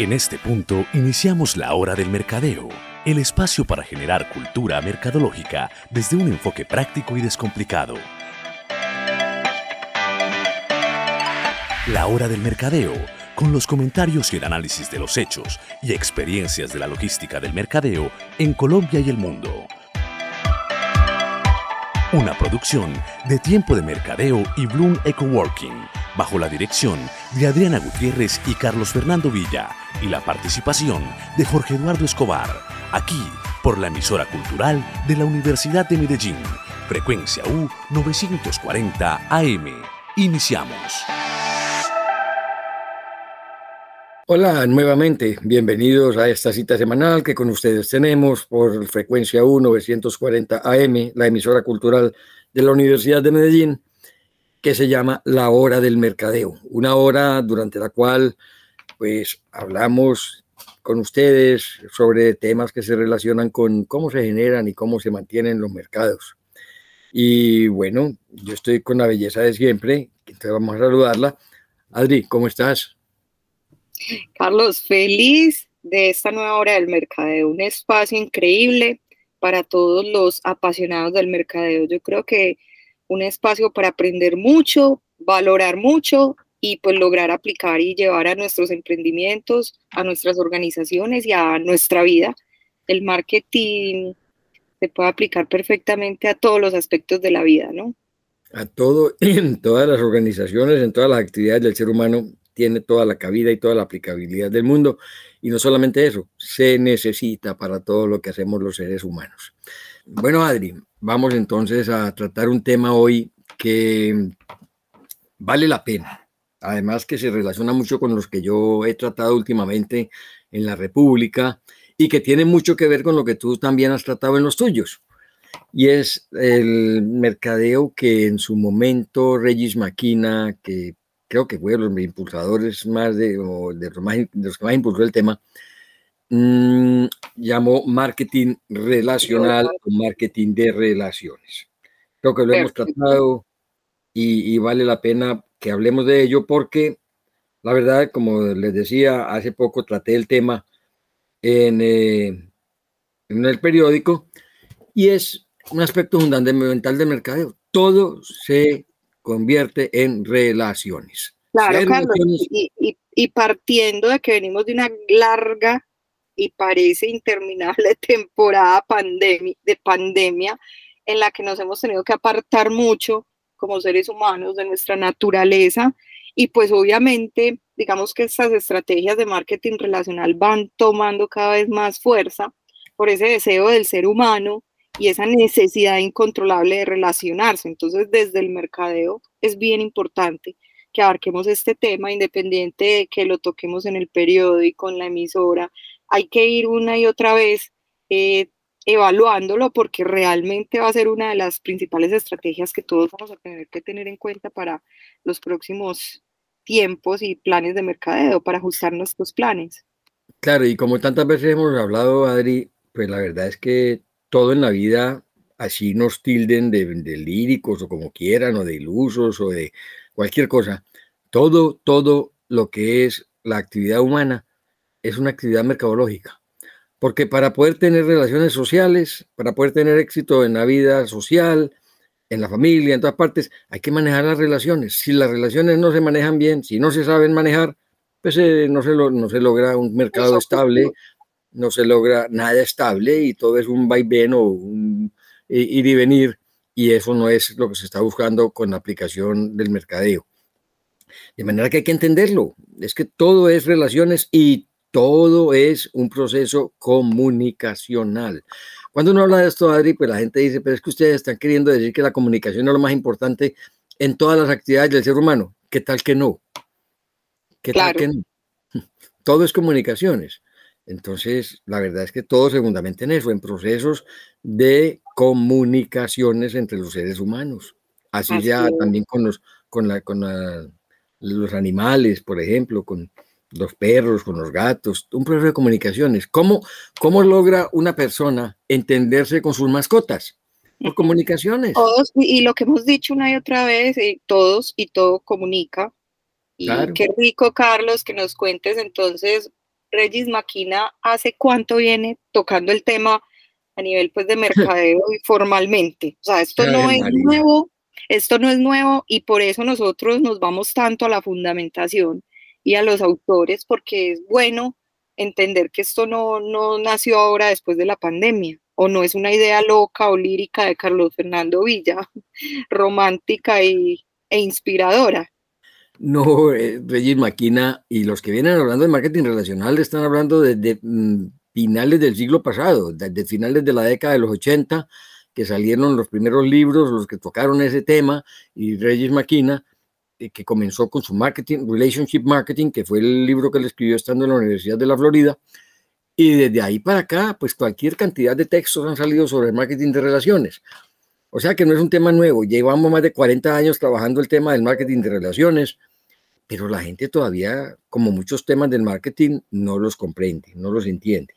En este punto iniciamos la hora del mercadeo, el espacio para generar cultura mercadológica desde un enfoque práctico y descomplicado. La hora del mercadeo, con los comentarios y el análisis de los hechos y experiencias de la logística del mercadeo en Colombia y el mundo. Una producción de Tiempo de Mercadeo y Bloom Eco Working, bajo la dirección de Adriana Gutiérrez y Carlos Fernando Villa, y la participación de Jorge Eduardo Escobar, aquí por la emisora cultural de la Universidad de Medellín, frecuencia U 940 AM. Iniciamos. Hola nuevamente, bienvenidos a esta cita semanal que con ustedes tenemos por frecuencia U 940 AM, la emisora cultural de la Universidad de Medellín, que se llama La Hora del Mercadeo, una hora durante la cual pues hablamos con ustedes sobre temas que se relacionan con cómo se generan y cómo se mantienen los mercados. Y bueno, yo estoy con la belleza de siempre, entonces vamos a saludarla. Adri, ¿cómo estás? Carlos, feliz de esta nueva hora del mercadeo, un espacio increíble para todos los apasionados del mercadeo. Yo creo que un espacio para aprender mucho, valorar mucho y pues lograr aplicar y llevar a nuestros emprendimientos, a nuestras organizaciones y a nuestra vida. El marketing se puede aplicar perfectamente a todos los aspectos de la vida, ¿no? A todo, en todas las organizaciones, en todas las actividades del ser humano, tiene toda la cabida y toda la aplicabilidad del mundo. Y no solamente eso, se necesita para todo lo que hacemos los seres humanos. Bueno, Adri, vamos entonces a tratar un tema hoy que vale la pena. Además que se relaciona mucho con los que yo he tratado últimamente en la República y que tiene mucho que ver con lo que tú también has tratado en los tuyos. Y es el mercadeo que en su momento Regis Maquina, que creo que fue de los impulsadores más de, de, más, los que más impulsó el tema, mmm, llamó marketing relacional o marketing de relaciones. Creo que lo hemos tratado y, y, vale la pena que hablemos de ello porque la verdad, como les decía, hace poco traté el tema en, eh, en el periódico y es un aspecto fundamental del mercadeo. Todo se convierte en relaciones. Claro, Carlos, y, y, y, partiendo de que venimos de una larga y parece interminable temporada de pandemia en la que nos hemos tenido que apartar mucho como seres humanos de nuestra naturaleza y pues obviamente digamos que estas estrategias de marketing relacional van tomando cada vez más fuerza por ese deseo del ser humano y esa necesidad incontrolable de relacionarse. Entonces, desde el mercadeo es bien importante que abarquemos este tema, independiente de que lo toquemos en el periódico, en la emisora. Hay que ir una y otra vez eh, evaluándolo porque realmente va a ser una de las principales estrategias que todos vamos a tener que tener en cuenta para los próximos tiempos y planes de mercadeo, para ajustar nuestros planes. Claro, y como tantas veces hemos hablado, Adri, pues la verdad es que todo en la vida, así nos tilden de, líricos o como quieran, o de ilusos o de cualquier cosa, todo, todo lo que es la actividad humana es una actividad mercadológica. Porque para poder tener relaciones sociales, para poder tener éxito en la vida social, en la familia, en todas partes, hay que manejar las relaciones. Si las relaciones no se manejan bien, si no se saben manejar, pues eh, no, se no se logra un mercado estable, no se logra nada estable y todo es un vaivén o un ir y venir y eso no es lo que se está buscando con la aplicación del mercadeo. De manera que hay que entenderlo, es que todo es relaciones y todo es un proceso comunicacional. Cuando uno habla de esto, Adri, pues la gente dice, pero es que ustedes están queriendo decir que la comunicación es lo más importante en todas las actividades del ser humano. ¿Qué tal que no? ¿Qué tal que no? Todo es comunicaciones. Entonces, la verdad es que todo se fundamenta en eso, en procesos de comunicaciones entre los seres humanos. Así, ya también con los, con, la, con los animales, por ejemplo, con los perros, con los gatos, un proceso de comunicaciones. ¿Cómo, cómo logra una persona entenderse con sus mascotas? Por comunicaciones. Todos, y lo que hemos dicho una y otra vez, eh, todos y todo comunica. Y qué rico, Carlos, que nos cuentes entonces Regis Maquina hace cuánto viene tocando el tema a nivel pues de mercadeo y formalmente. O sea, esto no es nuevo, esto no es nuevo y por eso nosotros nos vamos tanto a la fundamentación y a los autores porque es bueno entender que esto no, no nació ahora después de la pandemia o no es una idea loca o lírica de Carlos Fernando Villa, romántica y, e inspiradora. No, eh, Regis Maquina y los que vienen hablando de marketing relacional están hablando de mm, finales del siglo pasado, desde finales de la década de los 80, que salieron los primeros libros, los que tocaron ese tema, y Regis Maquina, que comenzó con su marketing, Relationship Marketing, que fue el libro que le escribió estando en la Universidad de la Florida, y desde ahí para acá, pues cualquier cantidad de textos han salido sobre el marketing de relaciones. O sea que no es un tema nuevo, llevamos más de 40 años trabajando el tema del marketing de relaciones, pero la gente todavía, como muchos temas del marketing, no los comprende, no los entiende.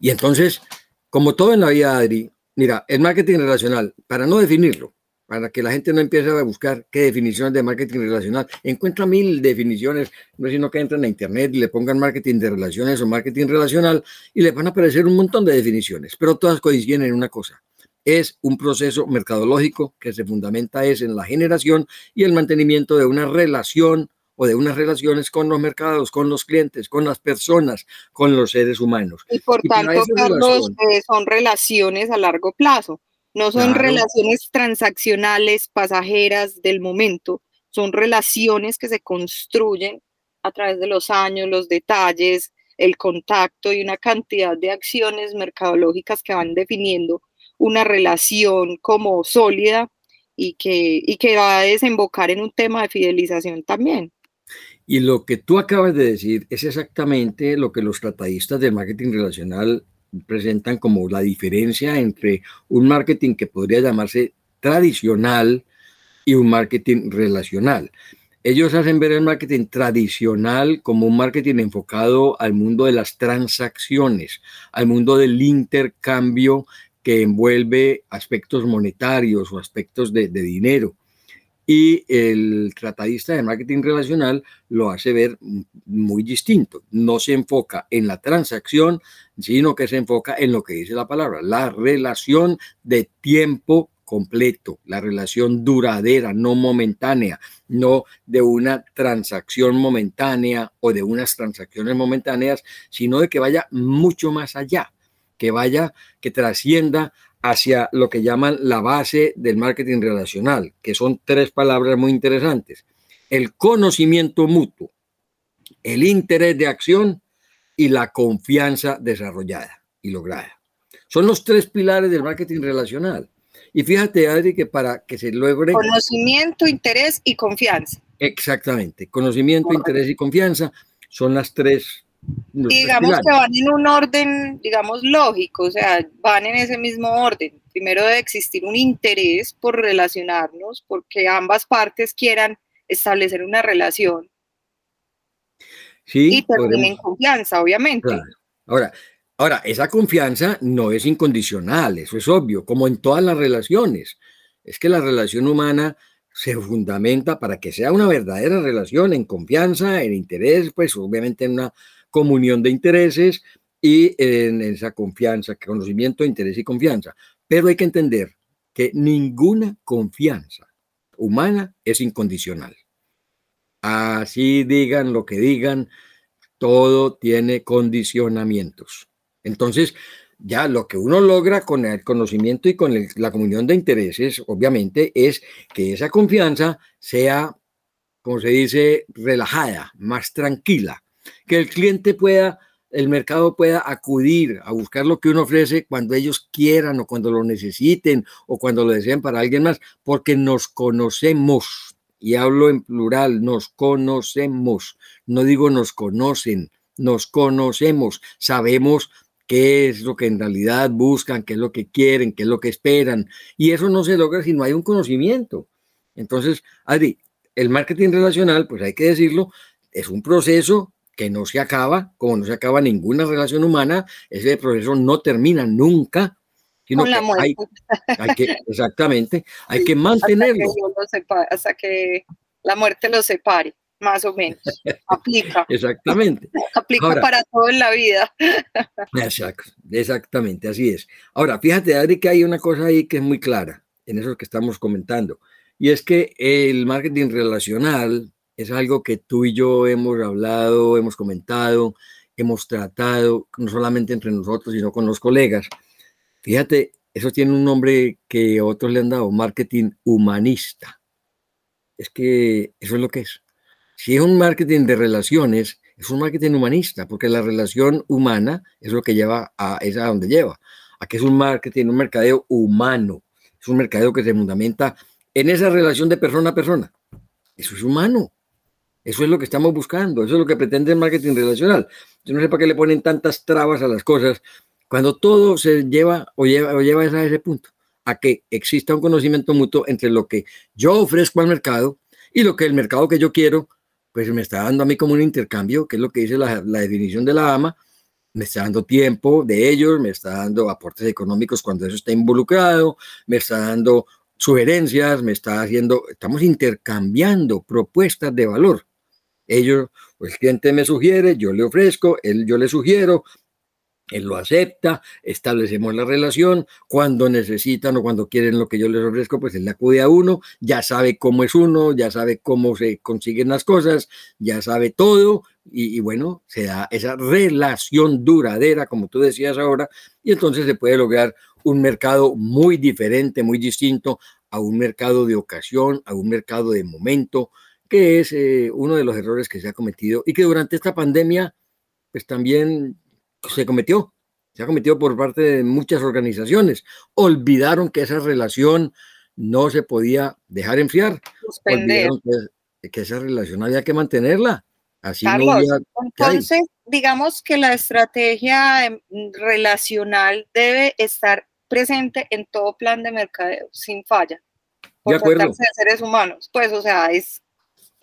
Y entonces, como todo en la vida, Adri, mira, el marketing relacional, para no definirlo, para que la gente no empiece a buscar qué definiciones de marketing relacional. Encuentra mil definiciones, no es sino que entren a internet y le pongan marketing de relaciones o marketing relacional y le van a aparecer un montón de definiciones, pero todas coinciden en una cosa. Es un proceso mercadológico que se fundamenta es en la generación y el mantenimiento de una relación o de unas relaciones con los mercados, con los clientes, con las personas, con los seres humanos. Y por tanto, Carlos, eh, son relaciones a largo plazo no son relaciones transaccionales, pasajeras del momento, son relaciones que se construyen a través de los años, los detalles, el contacto y una cantidad de acciones mercadológicas que van definiendo una relación como sólida y que, y que va a desembocar en un tema de fidelización también. Y lo que tú acabas de decir es exactamente lo que los tratadistas del marketing relacional presentan como la diferencia entre un marketing que podría llamarse tradicional y un marketing relacional. Ellos hacen ver el marketing tradicional como un marketing enfocado al mundo de las transacciones, al mundo del intercambio que envuelve aspectos monetarios o aspectos de, dinero y el tratadista de marketing relacional lo hace ver muy distinto. No se enfoca en la transacción, sino que se enfoca en lo que dice la palabra, la relación de tiempo completo, la relación duradera, no momentánea, no de una transacción momentánea o de unas transacciones momentáneas, sino de que vaya mucho más allá, que vaya, que trascienda hacia lo que llaman la base del marketing relacional, que son tres palabras muy interesantes. El conocimiento mutuo, el interés de acción y la confianza desarrollada y lograda. Son los tres pilares del marketing relacional. Y fíjate, Adri, que para que se logre... Conocimiento, interés y confianza. Exactamente. Conocimiento, interés y confianza son las tres digamos que van en un orden, digamos, lógico, o sea, van en ese mismo orden. Primero debe existir un interés por relacionarnos, porque ambas partes quieran establecer una relación. Sí, y terminen confianza, obviamente. Ahora, ahora, esa confianza no es incondicional, eso es obvio, como en todas las relaciones. Es que la relación humana se fundamenta para que sea una verdadera relación en confianza, en interés, pues obviamente en una comunión de intereses y en esa confianza, conocimiento, interés y confianza. Pero hay que entender que ninguna confianza humana es incondicional. Así digan lo que digan, todo tiene condicionamientos. Entonces, ya lo que uno logra con el conocimiento y con la comunión de intereses, obviamente, es que esa confianza sea, como se dice, relajada, más tranquila, que el cliente pueda, el mercado pueda acudir a buscar lo que uno ofrece cuando ellos quieran o cuando lo necesiten o cuando lo deseen para alguien más, porque nos conocemos. Y hablo en plural, nos conocemos. No digo nos conocen, nos conocemos. Sabemos qué es lo que en realidad buscan, qué es lo que quieren, qué es lo que esperan. Y eso no se logra si no hay un conocimiento. Entonces, Adri, el marketing relacional, pues hay que decirlo, es un proceso que no se acaba, como no se acaba ninguna relación humana, ese proceso no termina nunca. Sino la Hay, que, exactamente, hay que mantenerlo. Hasta que, la muerte lo separe. más o menos. Aplica. Exactamente. Aplica para todo en la vida. Exacto, exactamente, así es. Ahora, fíjate, Adri, que hay una cosa ahí que es muy clara en eso que estamos comentando, y es que el marketing relacional es algo que tú y yo hemos hablado, hemos comentado, hemos tratado, no solamente entre nosotros, sino con los colegas. Fíjate, eso tiene un nombre que otros le han dado, marketing humanista. Es que eso es lo que es. Si es un marketing de relaciones, es un marketing humanista, porque la relación humana es lo que lleva a, es a donde lleva. Aquí es un marketing, un mercadeo humano. Es un mercadeo que se fundamenta en esa relación de persona a persona. Eso es humano. Eso es lo que estamos buscando. Eso es lo que pretende el marketing relacional. Yo no sé para qué le ponen tantas trabas a las cosas cuando todo se lleva o lleva, o lleva a ese punto, a que exista un conocimiento mutuo entre lo que yo ofrezco al mercado y lo que el mercado que yo quiero pues me está dando a mí como un intercambio, que es lo que dice la, definición de la AMA, me está dando tiempo de ellos, me está dando aportes económicos cuando eso está involucrado, me está dando sugerencias, me está haciendo, estamos intercambiando propuestas de valor. Ellos, pues el cliente me sugiere, yo le ofrezco, él, yo le sugiero, él lo acepta, establecemos la relación, cuando necesitan o cuando quieren lo que yo les ofrezco, pues él acude a uno, ya sabe cómo es uno, ya sabe cómo se consiguen las cosas, ya sabe todo y, bueno, se da esa relación duradera, como tú decías ahora, y entonces se puede lograr un mercado muy diferente, muy distinto a un mercado de ocasión, a un mercado de momento, que es eh, uno de los errores que se ha cometido y que durante esta pandemia, pues también se cometió, se ha cometido por parte de muchas organizaciones. Olvidaron que esa relación no se podía dejar enfriar. Olvidaron que, esa relación había que mantenerla. Así entonces, digamos que la estrategia em, relacional debe estar presente en todo plan de mercadeo, sin falla. Por de acuerdo. de seres humanos. Pues, o sea, es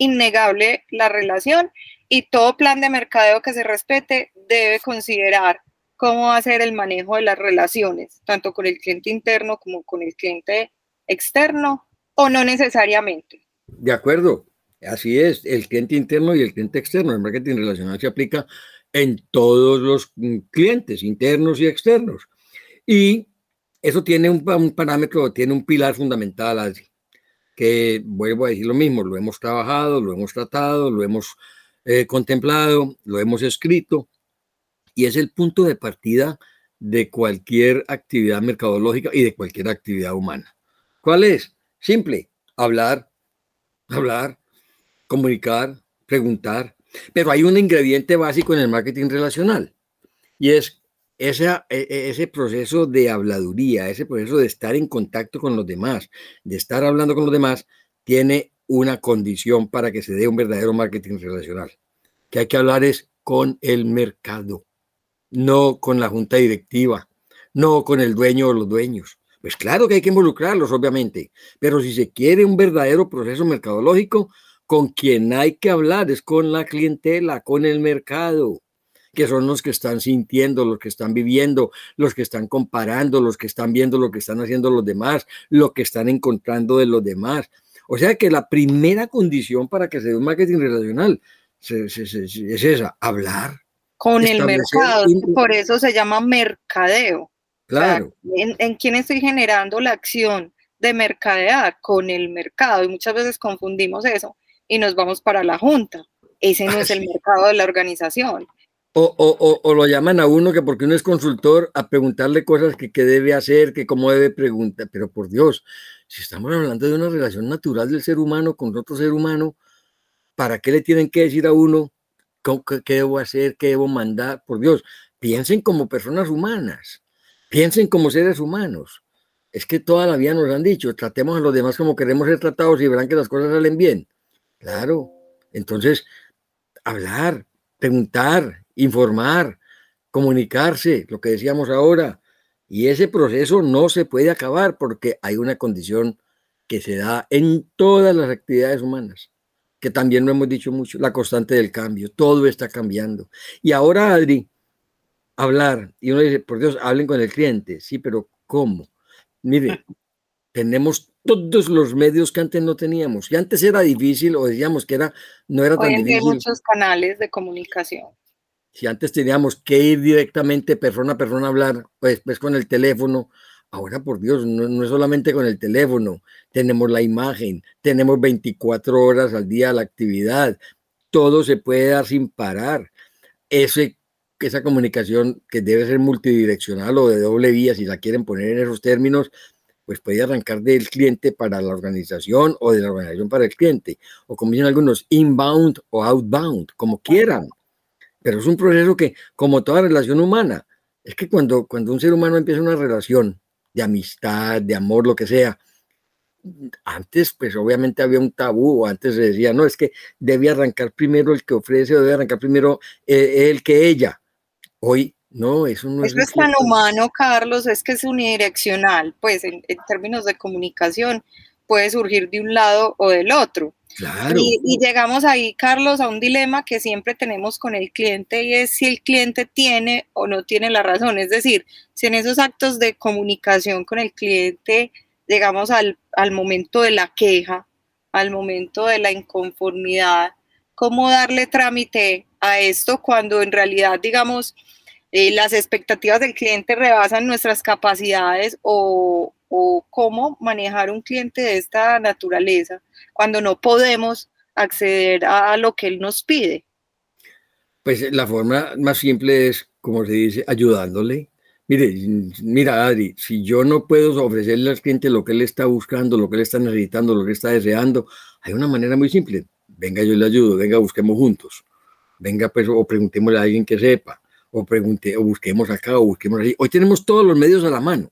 innegable la relación y todo plan de mercadeo que se respete debe considerar cómo hacer el manejo de las relaciones, tanto con el cliente interno como con el cliente externo, o no necesariamente. De acuerdo, así es, el cliente interno y el cliente externo. El marketing relacional se aplica en todos los mm, clientes, internos y externos. Y eso tiene un, un parámetro, tiene un pilar fundamental, así, que vuelvo a decir lo mismo, lo hemos trabajado, lo hemos tratado, lo hemos eh, contemplado, lo hemos escrito, y es el punto de partida de cualquier actividad mercadológica y de cualquier actividad humana. ¿Cuál es? Simple, hablar, hablar, comunicar, preguntar, pero hay un ingrediente básico en el marketing relacional y es ese, e, e, ese proceso de habladuría, ese proceso de estar en contacto con los demás, de estar hablando con los demás, tiene una condición para que se dé un verdadero marketing relacional. Que hay que hablar es con el mercado, no con la junta directiva, no con el dueño o los dueños. Pues claro que hay que involucrarlos, obviamente, pero si se quiere un verdadero proceso mercadológico, con quien hay que hablar es con la clientela, con el mercado, que son los que están sintiendo, los que están viviendo, los que están comparando, los que están viendo lo que están haciendo los demás, lo que están encontrando de los demás. O sea que la primera condición para que se dé un marketing relacional es esa, hablar. Con el mercado, por eso se llama mercadeo. Claro. ¿en, ¿En quién estoy generando la acción de mercadear? Con el mercado. Y muchas veces confundimos eso y nos vamos para la junta. Ese no es el mercado de la organización. O, o, o, lo llaman a uno que porque uno es consultor a preguntarle cosas que, que debe hacer, que cómo debe preguntar, pero por Dios, si estamos hablando de una relación natural del ser humano con otro ser humano, ¿para qué le tienen que decir a uno qué, debo hacer, qué debo mandar? Por Dios, piensen como personas humanas, piensen como seres humanos. Es que toda la vida nos han dicho, tratemos a los demás como queremos ser tratados y verán que las cosas salen bien. Claro, entonces, hablar, preguntar, informar, comunicarse, lo que decíamos ahora, y ese proceso no se puede acabar porque hay una condición que se da en todas las actividades humanas, que también lo hemos dicho mucho, la constante del cambio. Todo está cambiando. Y ahora, Adri, hablar, y uno dice, por Dios, hablen con el cliente. Sí, pero ¿cómo? Mire, tenemos todos los medios que antes no teníamos. Y antes era difícil o decíamos que era, no era tan difícil. Hay muchos canales de comunicación. Si antes teníamos que ir directamente persona a persona a hablar, pues, pues con el teléfono, ahora por Dios, no, no, es solamente con el teléfono, tenemos la imagen, tenemos 24 horas al día la actividad, todo se puede dar sin parar. Ese, esa comunicación que debe ser multidireccional o de doble vía, si la quieren poner en esos términos, pues puede arrancar del cliente para la organización o de la organización para el cliente, o como dicen algunos, inbound o outbound, como quieran. Pero es un proceso que, como toda relación humana, es que cuando, cuando un ser humano empieza una relación de amistad, de amor, lo que sea, antes pues obviamente había un tabú, antes se decía, no, es que debe arrancar primero el que ofrece o debe arrancar primero eh, el que ella. Hoy no, eso no eso es, tan humano, Carlos, es que es unidireccional, pues en, términos de comunicación puede surgir de un lado o del otro. Y, llegamos ahí, Carlos, a un dilema que siempre tenemos con el cliente y es si el cliente tiene o no tiene la razón. Es decir, si en esos actos de comunicación con el cliente llegamos al, al momento de la queja, al momento de la inconformidad, ¿cómo darle trámite a esto cuando en realidad, digamos, eh, las expectativas del cliente rebasan nuestras capacidades o, cómo manejar un cliente de esta naturaleza cuando no podemos acceder a, lo que él nos pide. Pues la forma más simple es, como se dice, ayudándole. Mire, mira, Adri, si yo no puedo ofrecerle al cliente lo que él está buscando, lo que él está necesitando, lo que está deseando, hay una manera muy simple. Venga, yo le ayudo, venga, busquemos juntos. Venga, pues, o preguntémosle a alguien que sepa o pregunte, o busquemos acá, o busquemos ahí. Hoy tenemos todos los medios a la mano.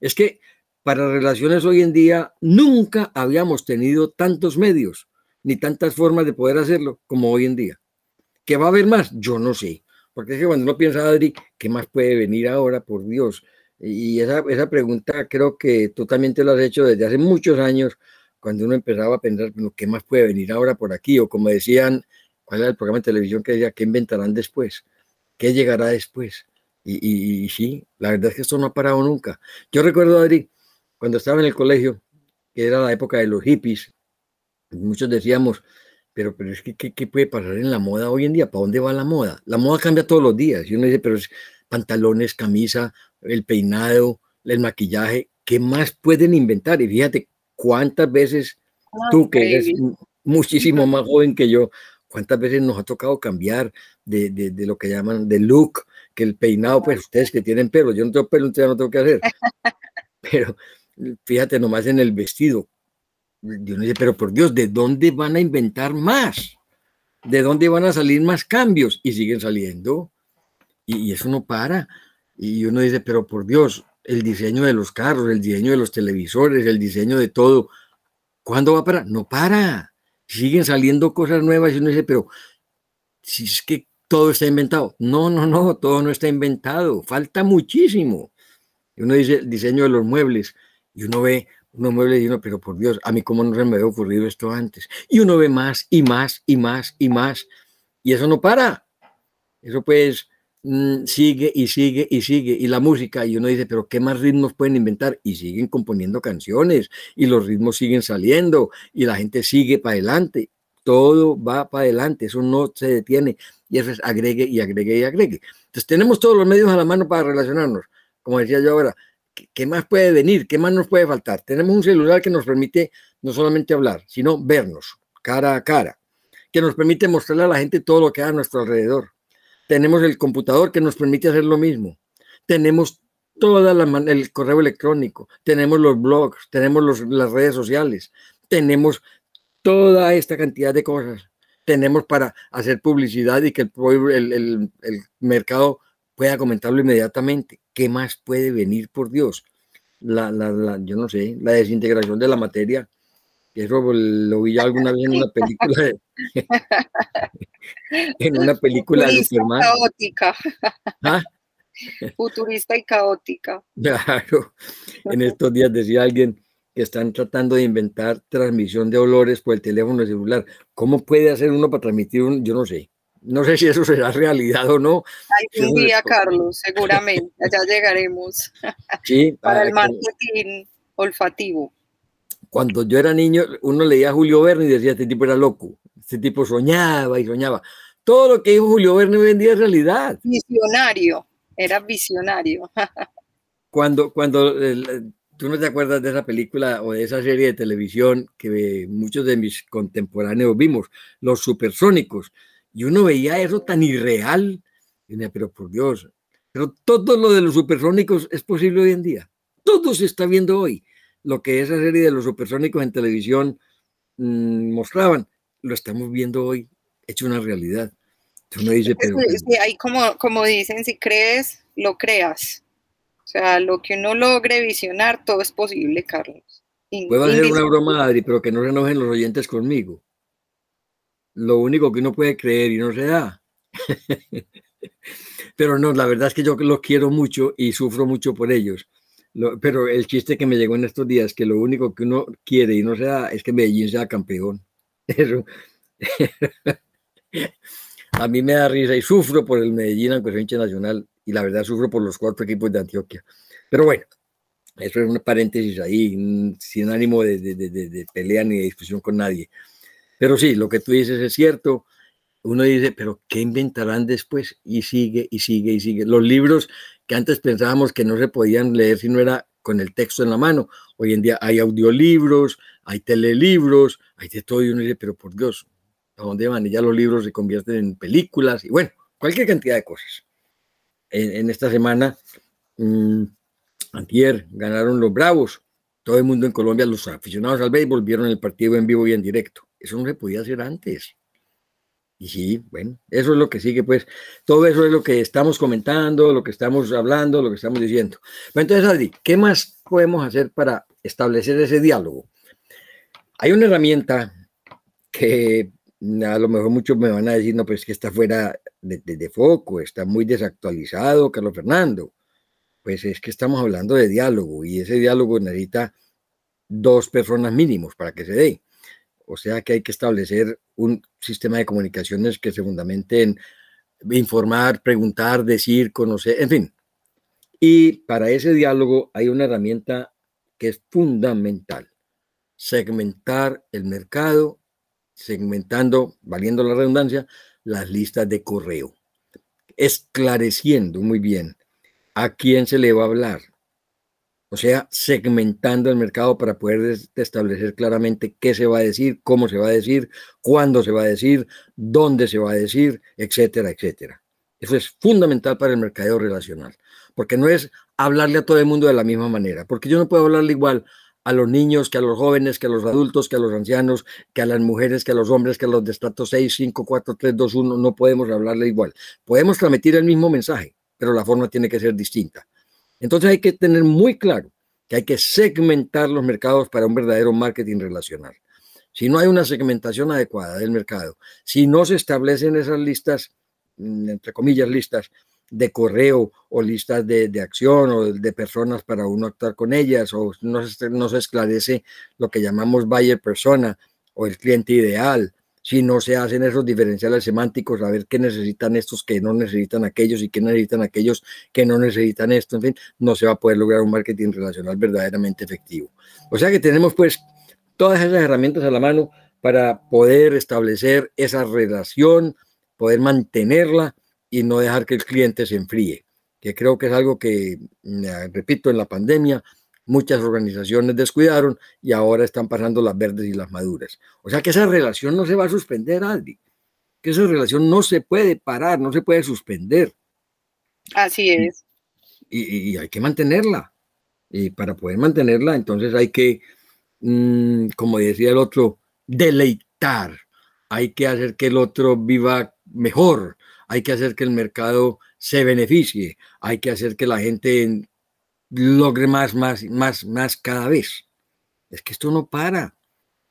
Es que para relaciones hoy en día nunca habíamos tenido tantos medios, ni tantas formas de poder hacerlo como hoy en día. ¿Qué va a haber más? Yo no sé. Porque es que cuando uno piensa, Adri, ¿qué más puede venir ahora, por Dios? Y esa, esa pregunta creo que tú también te lo has hecho desde hace muchos años, cuando uno empezaba a pensar, bueno, ¿qué más puede venir ahora por aquí? O como decían, ¿cuál era el programa de televisión que decía, ¿qué inventarán después? ¿Qué llegará después? Y, sí, la verdad es que esto no ha parado nunca. Yo recuerdo, Adri, cuando estaba en el colegio, que era la época de los hippies, muchos decíamos, pero, pero es que ¿qué, puede pasar en la moda hoy en día? ¿Para dónde va la moda? La moda cambia todos los días. Y uno dice, pero es pantalones, camisa, el peinado, el maquillaje, ¿qué más pueden inventar? Y fíjate cuántas veces tú, que eres muchísimo más joven que yo, ¿Cuántas veces nos ha tocado cambiar de, de, lo que llaman de look, que el peinado, pues ustedes que tienen pelo, yo no tengo pelo, entonces ya no tengo que hacer. Pero fíjate nomás en el vestido. No sé, pero por Dios, ¿de dónde van a inventar más? ¿De dónde van a salir más cambios? Y siguen saliendo. Y, y eso no para. Y uno dice, pero por Dios, el diseño de los carros, el diseño de los televisores, el diseño de todo, ¿cuándo va a parar? No para siguen saliendo cosas nuevas y uno dice, pero si es que todo está inventado. No, no, no, todo no está inventado, falta muchísimo. Y uno dice el diseño de los muebles y uno ve unos muebles y uno, pero por Dios, a mí cómo no me había ocurrido esto antes. Y uno ve más y más y más y más y eso no para. Eso pues Mm, sigue y sigue y sigue. Y la música, y uno dice, pero ¿qué más ritmos pueden inventar? Y siguen componiendo canciones y los ritmos siguen saliendo y la gente sigue para adelante. Todo va para adelante, eso no se detiene. Y eso es agregue y agregue y agregue. Entonces tenemos todos los medios a la mano para relacionarnos. Como decía yo ahora, ¿qué más puede venir? ¿Qué más nos puede faltar? Tenemos un celular que nos permite no solamente hablar, sino vernos cara a cara, que nos permite mostrarle a la gente todo lo que hay a nuestro alrededor tenemos el computador que nos permite hacer lo mismo. Tenemos toda la el correo electrónico, tenemos los blogs, tenemos las redes sociales, tenemos toda esta cantidad de cosas. Tenemos para hacer publicidad y que el, mercado pueda comentarlo inmediatamente. ¿Qué más puede venir, por Dios? La, la, yo no sé, la desintegración de la materia eso lo vi alguna vez en una película en una película de Superman. Caótica. ¿Ah? Futurista y caótica. Claro. En estos días decía alguien que están tratando de inventar transmisión de olores por el teléfono celular. ¿Cómo puede hacer uno para transmitir un? Yo no sé. No sé si eso será realidad o no. Algún día, Carlos, seguramente. Allá llegaremos. Sí. para el marketing olfativo. cuando yo era niño, uno leía a Julio Verne y decía, este tipo era loco, este tipo soñaba y soñaba. Todo lo que dijo Julio Verne hoy en día es realidad. Visionario, era visionario. cuando, cuando tú no te acuerdas de esa película o de esa serie de televisión que muchos de mis contemporáneos vimos, Los Supersónicos, y uno veía eso tan irreal, y decía, pero por Dios, pero todo lo de los supersónicos es posible hoy en día. Todo se está viendo hoy. Lo que esa serie de los supersónicos en televisión mm, mostraban, lo estamos viendo hoy hecho una realidad. Uno dice, pero, sí, ahí como, como dicen, si crees, lo creas. O sea, lo que uno logre visionar, todo es posible, Carlos. Puedo hacer una broma, Adri, pero que no se enojen los oyentes conmigo. Lo único que uno puede creer y no se da. pero no, la verdad es que yo los quiero mucho y sufro mucho por ellos. pero el chiste que me llegó en estos días es que lo único que uno quiere y no se da es que Medellín sea campeón. Eso. A mí me da risa y sufro por el Medellín, aunque soy hincha nacional, y la verdad sufro por los cuatro equipos de Antioquia. Pero bueno, eso es un paréntesis ahí, sin ánimo de, de, de, pelea ni de discusión con nadie. Pero sí, lo que tú dices es cierto. Uno dice, pero ¿qué inventarán después? Y sigue, y sigue, y sigue. Los libros que antes pensábamos que no se podían leer si no era con el texto en la mano. Hoy en día hay audiolibros, hay telelibros, hay de todo. Y uno dice, pero por Dios, ¿a dónde van? Y ya los libros se convierten en películas y bueno, cualquier cantidad de cosas en, esta semana, mmm, ganaron los Bravos. Todo el mundo en Colombia, los aficionados al béisbol, vieron el partido en vivo y en directo. Eso no se podía hacer antes. Y sí, bueno, eso es lo que sigue, pues, todo eso es lo que estamos comentando, lo que estamos hablando, lo que estamos diciendo. entonces, Adri, ¿qué más podemos hacer para establecer ese diálogo? Hay una herramienta que a lo mejor muchos me van a decir, no, pues es que está fuera de, foco, está muy desactualizado, Carlos Fernando. Pues es que estamos hablando de diálogo y ese diálogo necesita dos personas mínimos para que se dé. O sea que hay que establecer un sistema de comunicaciones que se fundamente en informar, preguntar, decir, conocer, en fin. Y para ese diálogo hay una herramienta que es fundamental, segmentar el mercado, segmentando, valiendo la redundancia, las listas de correo, esclareciendo muy bien a quién se le va a hablar, o sea, segmentando el mercado para poder establecer claramente qué se va a decir, cómo se va a decir, cuándo se va a decir, dónde se va a decir, etcétera, etcétera. Eso es fundamental para el mercado relacional, porque no es hablarle a todo el mundo de la misma manera, porque yo no puedo hablarle igual a los niños, que a los jóvenes, que a los adultos, que a los ancianos, que a las mujeres, que a los hombres, que a los de estrato 6, 5, 4, 3, 2, 1, no podemos hablarle igual. Podemos transmitir el mismo mensaje, pero la forma tiene que ser distinta. Entonces hay que tener muy claro que hay que segmentar los mercados para un verdadero marketing relacional. Si no hay una segmentación adecuada del mercado, si no se establecen esas listas, mm, entre comillas, listas de correo o listas de, de, acción o de personas para uno actuar con ellas o no se, no se esclarece lo que llamamos buyer persona o el cliente ideal. Si no se hacen esos diferenciales semánticos, a ver qué necesitan estos que no necesitan aquellos y qué necesitan aquellos que no necesitan esto, en fin, no se va a poder lograr un marketing relacional verdaderamente efectivo. O sea que tenemos pues todas esas herramientas a la mano para poder establecer esa relación, poder mantenerla y no dejar que el cliente se enfríe, que creo que es algo que, mm, repito, en la pandemia muchas organizaciones descuidaron y ahora están pasando las verdes y las maduras. O sea que esa relación no se va a suspender, Adri, que esa relación no se puede parar, no se puede suspender. Así es. Y, hay que mantenerla. Y para poder mantenerla, entonces hay que, mm, como decía el otro, deleitar. Hay que hacer que el otro viva mejor, hay que hacer que el mercado se beneficie, hay que hacer que la gente logre más, más, más, más cada vez. Es que esto no para.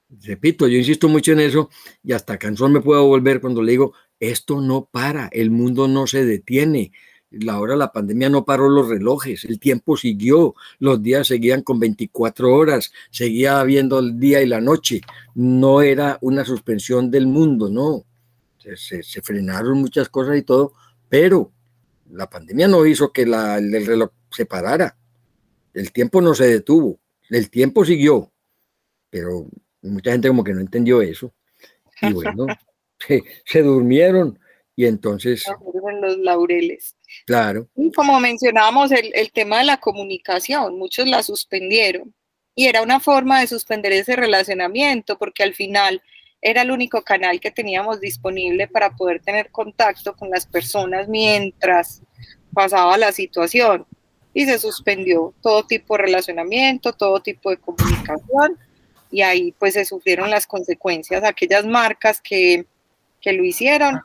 Repito, yo insisto mucho en eso y hasta canción me puedo volver cuando le digo, esto no para, el mundo no se detiene. La hora la pandemia no paró los relojes, el tiempo siguió, los días seguían con 24 horas, seguía habiendo el día y la noche. No era una suspensión del mundo, no se, frenaron muchas cosas y todo, pero la pandemia no hizo que la, el reloj se parara. El tiempo no se detuvo, el tiempo siguió, pero mucha gente como que no entendió eso. Y bueno, se, durmieron y entonces... los laureles. Claro. como mencionábamos, el, el tema de la comunicación, muchos la suspendieron y era una forma de suspender ese relacionamiento porque al final era el único canal que teníamos disponible para poder tener contacto con las personas mientras pasaba la situación y se suspendió todo tipo de relacionamiento, todo tipo de comunicación y ahí pues se sufrieron las consecuencias, aquellas marcas que, lo hicieron,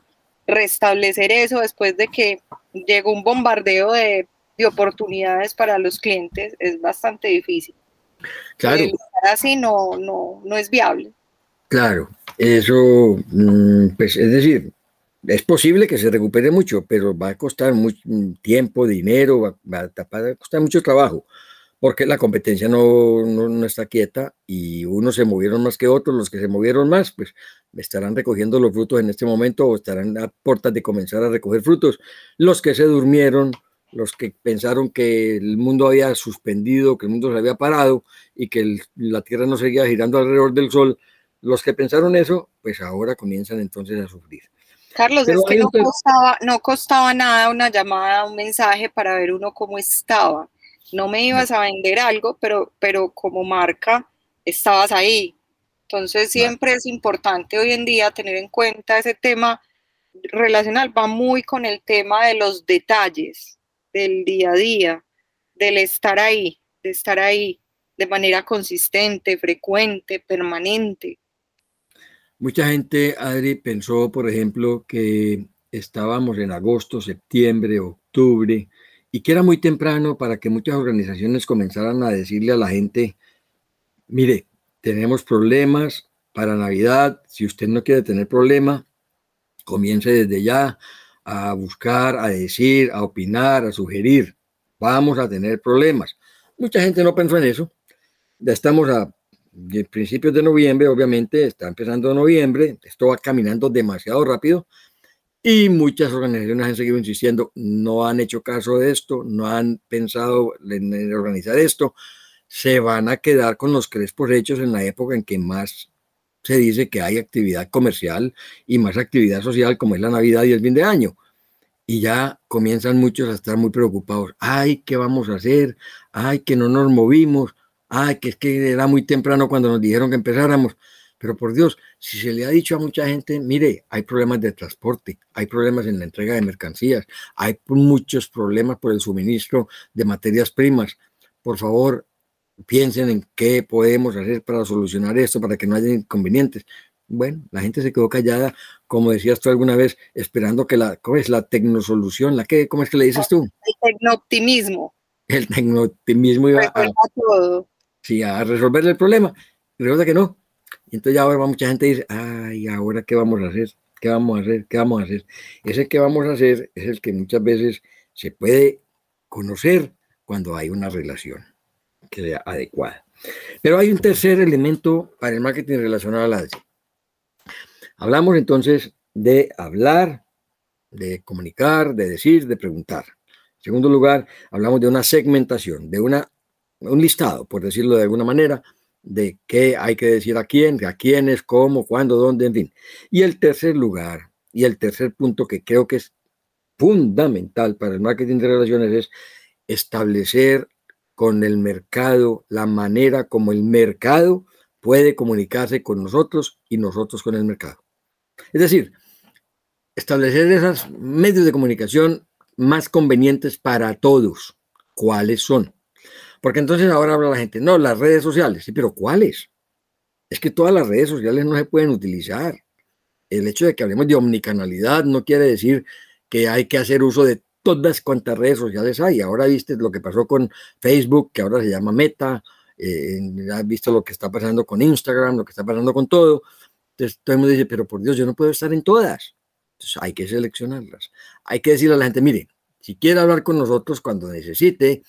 restablecer eso después de que llegó un bombardeo de, oportunidades para los clientes es bastante difícil. Claro. así no, no, no es viable. Claro, eso, mm, pues es decir, es posible que se recupere mucho, pero va a costar mucho mm, tiempo, dinero, va, a costar mucho trabajo, porque la competencia no, no, está quieta y unos se movieron más que otros, los que se movieron más, pues estarán recogiendo los frutos en este momento o estarán a puertas de comenzar a recoger frutos. Los que se durmieron, los que pensaron que el mundo había suspendido, que el mundo se había parado y que la Tierra no seguía girando alrededor del Sol, los que pensaron eso, pues ahora comienzan entonces a sufrir. Carlos, es que no costaba, no costaba nada una llamada, un mensaje para ver uno cómo estaba. No me ibas a vender algo, pero, pero como marca estabas ahí. Entonces siempre es importante hoy en día tener en cuenta ese tema relacional. Va muy con el tema de los detalles del día a día, del estar ahí, de estar ahí de manera consistente, frecuente, permanente. Mucha gente, Adri, pensó, por ejemplo, que estábamos en agosto, septiembre, octubre, y que era muy temprano para que muchas organizaciones comenzaran a decirle a la gente, mire, tenemos problemas para Navidad, si usted no quiere tener problema, comience desde ya a buscar, a decir, a opinar, a sugerir, vamos a tener problemas. Mucha gente no pensó en eso. Ya estamos a de principios de noviembre, obviamente, está empezando noviembre, esto va caminando demasiado rápido y muchas organizaciones han seguido insistiendo, no han hecho caso de esto, no han pensado en organizar esto, se van a quedar con los crespos hechos en la época en que más se dice que hay actividad comercial y más actividad social como es la Navidad y el fin de año. Y ya comienzan muchos a estar muy preocupados. Ay, ¿qué vamos a hacer? Ay, que no nos movimos ay, que es que era muy temprano cuando nos dijeron que empezáramos. Pero por Dios, si se le ha dicho a mucha gente, mire, hay problemas de transporte, hay problemas en la entrega de mercancías, hay muchos problemas por el suministro de materias primas. Por favor, piensen en qué podemos hacer para solucionar esto, para que no haya inconvenientes. Bueno, la gente se quedó callada, como decías tú alguna vez, esperando que la, ¿cómo es? La tecnosolución, la que, ¿cómo es que le dices tú? El tecnooptimismo. El tecnooptimismo iba a, todo sí, a resolver el problema. Y resulta que no. Y entonces ya ahora mucha gente dice, ay, ahora qué vamos a hacer, qué vamos a hacer, qué vamos a hacer. Ese que vamos a hacer es el que muchas veces se puede conocer cuando hay una relación que sea adecuada. Pero hay un tercer elemento para el marketing relacionado a la Hablamos entonces de hablar, de comunicar, de decir, de preguntar. En segundo lugar, hablamos de una segmentación, de una un listado, por decirlo de alguna manera, de qué hay que decir a quién, a quiénes, cómo, cuándo, dónde, en fin. Y el tercer lugar, y el tercer punto que creo que es fundamental para el marketing de relaciones es establecer con el mercado la manera como el mercado puede comunicarse con nosotros y nosotros con el mercado. Es decir, establecer esos medios de comunicación más convenientes para todos. ¿Cuáles son? Porque entonces ahora habla la gente, no, las redes sociales, sí, pero ¿cuáles? Es que todas las redes sociales no se pueden utilizar. El hecho de que hablemos de omnicanalidad no quiere decir que hay que hacer uso de todas cuantas redes sociales hay. Ahora viste lo que pasó con Facebook, que ahora se llama Meta, eh, has visto lo que está pasando con Instagram, lo que está pasando con todo. Entonces todo el mundo dice, pero por Dios, yo no puedo estar en todas. Entonces hay que seleccionarlas. Hay que decirle a la gente, mire, si quiere hablar con nosotros cuando necesite,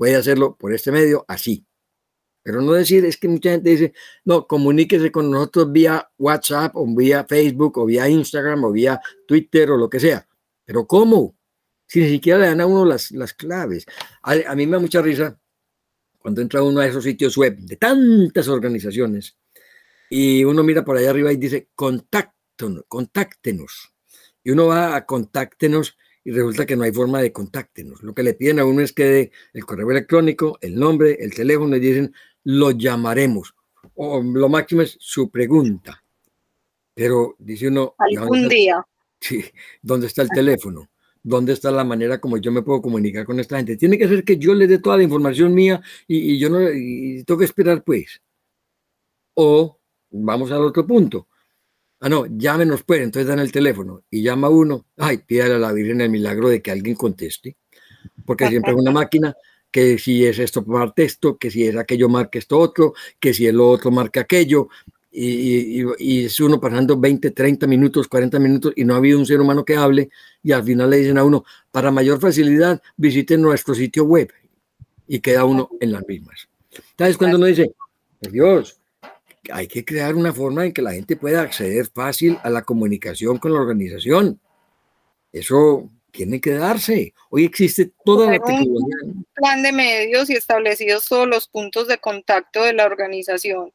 puede hacerlo por este medio así. Pero no decir, es que mucha gente dice, no, comuníquese con nosotros vía WhatsApp o vía Facebook o vía Instagram o vía Twitter o lo que sea. Pero ¿cómo? Si ni siquiera le dan a uno las, las claves. A, mí me da mucha risa cuando entra uno a esos sitios web de tantas organizaciones y uno mira por allá arriba y dice, contáctenos, contáctenos. Y uno va a contáctenos y resulta que no hay forma de contáctenos. Lo que le piden a uno es que dé el correo electrónico, el nombre, el teléfono y dicen, lo llamaremos. O lo máximo es su pregunta. Pero dice uno... Algún día. Sí, ¿dónde está el teléfono? ¿Dónde está la manera como yo me puedo comunicar con esta gente? Tiene que ser que yo le dé toda la información mía y, yo no y tengo que esperar pues. O vamos al otro punto. Ah, no, llámenos pues, entonces dan el teléfono y llama uno, ay, pídale a la Virgen el milagro de que alguien conteste, porque siempre es una máquina que si es esto marca esto, que si es aquello marca esto otro, que si el otro marca aquello, y, y, es uno pasando 20, 30 minutos, 40 minutos y no ha habido un ser humano que hable y al final le dicen a uno, para mayor facilidad, visite nuestro sitio web y queda uno en las mismas. ¿Sabes cuando uno dice, Dios, hay que crear una forma en que la gente pueda acceder fácil a la comunicación con la organización? Eso tiene que darse. Hoy existe toda la tecnología. Un plan de medios y establecidos todos los puntos de contacto de la organización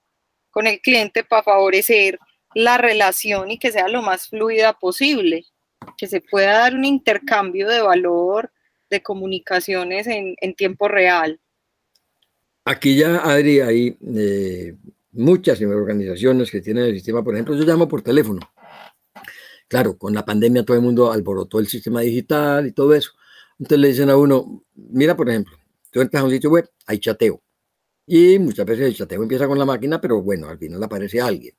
con el cliente para favorecer la relación y que sea lo más fluida posible, que se pueda dar un intercambio de valor, de comunicaciones en, tiempo real. Aquí ya, Adri, hay eh, muchas organizaciones que tienen el sistema, por ejemplo, yo llamo por teléfono. Claro, con la pandemia todo el mundo alborotó el sistema digital y todo eso. Entonces le dicen a uno, mira, por ejemplo, tú entras a un sitio web, hay chateo. Y muchas veces el chateo empieza con la máquina, pero bueno, al final aparece alguien.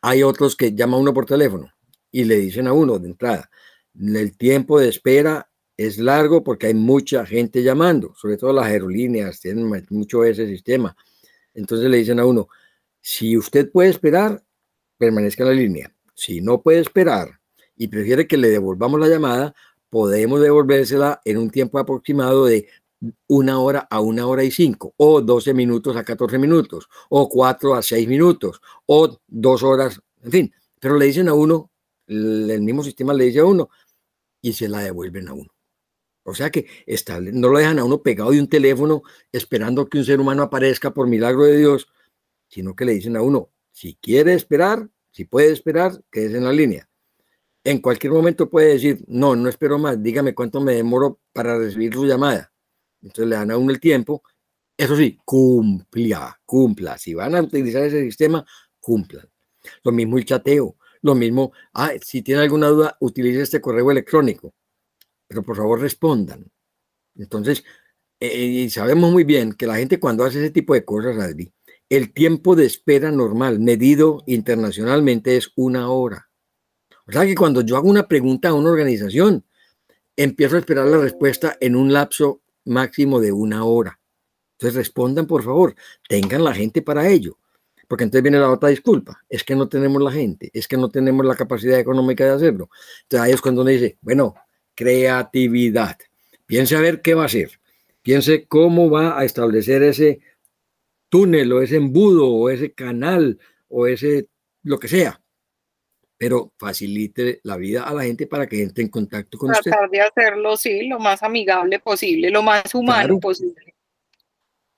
Hay otros que llama a uno por teléfono y le dicen a uno de entrada, el tiempo de espera es largo porque hay mucha gente llamando, sobre todo las aerolíneas tienen mucho ese sistema. Entonces le dicen a uno, si usted puede esperar, permanezca en la línea. Si no puede esperar y prefiere que le devolvamos la llamada, podemos devolvérsela en un tiempo aproximado de una hora a una hora y cinco, o 12 minutos a 14 minutos, o cuatro a seis minutos, o dos horas, en fin. Pero le dicen a uno, el mismo sistema le dice a uno, y se la devuelven a uno. O sea que no lo dejan a uno pegado de un teléfono esperando que un ser humano aparezca por milagro de Dios, sino que le dicen a uno, si quiere esperar, si puede esperar, quédese en la línea. En cualquier momento puede decir, no, no espero más, dígame cuánto me demoro para recibir su llamada. Entonces le dan a uno el tiempo. Eso sí, cumpla, cumpla. Si van a utilizar ese sistema, cumplan. Lo mismo el chateo. Lo mismo, ah, si tiene alguna duda, utilice este correo electrónico. Pero por favor respondan. Entonces, eh, y sabemos muy bien que la gente cuando hace ese tipo de cosas, el tiempo de espera normal medido internacionalmente es una hora. O sea que cuando yo hago una pregunta a una organización, empiezo a esperar la respuesta en un lapso máximo de una hora. Entonces respondan, por favor, tengan la gente para ello. Porque entonces viene la otra disculpa, es que no tenemos la gente, es que no tenemos la capacidad económica de hacerlo. Entonces ahí es cuando uno dice, bueno, creatividad. Piense a ver qué va a hacer. Piense cómo va a establecer ese túnel o ese embudo o ese canal o ese lo que sea pero facilite la vida a la gente para que entre en contacto con usted. Tratar de hacerlo, sí, lo más amigable posible, lo más humano posible.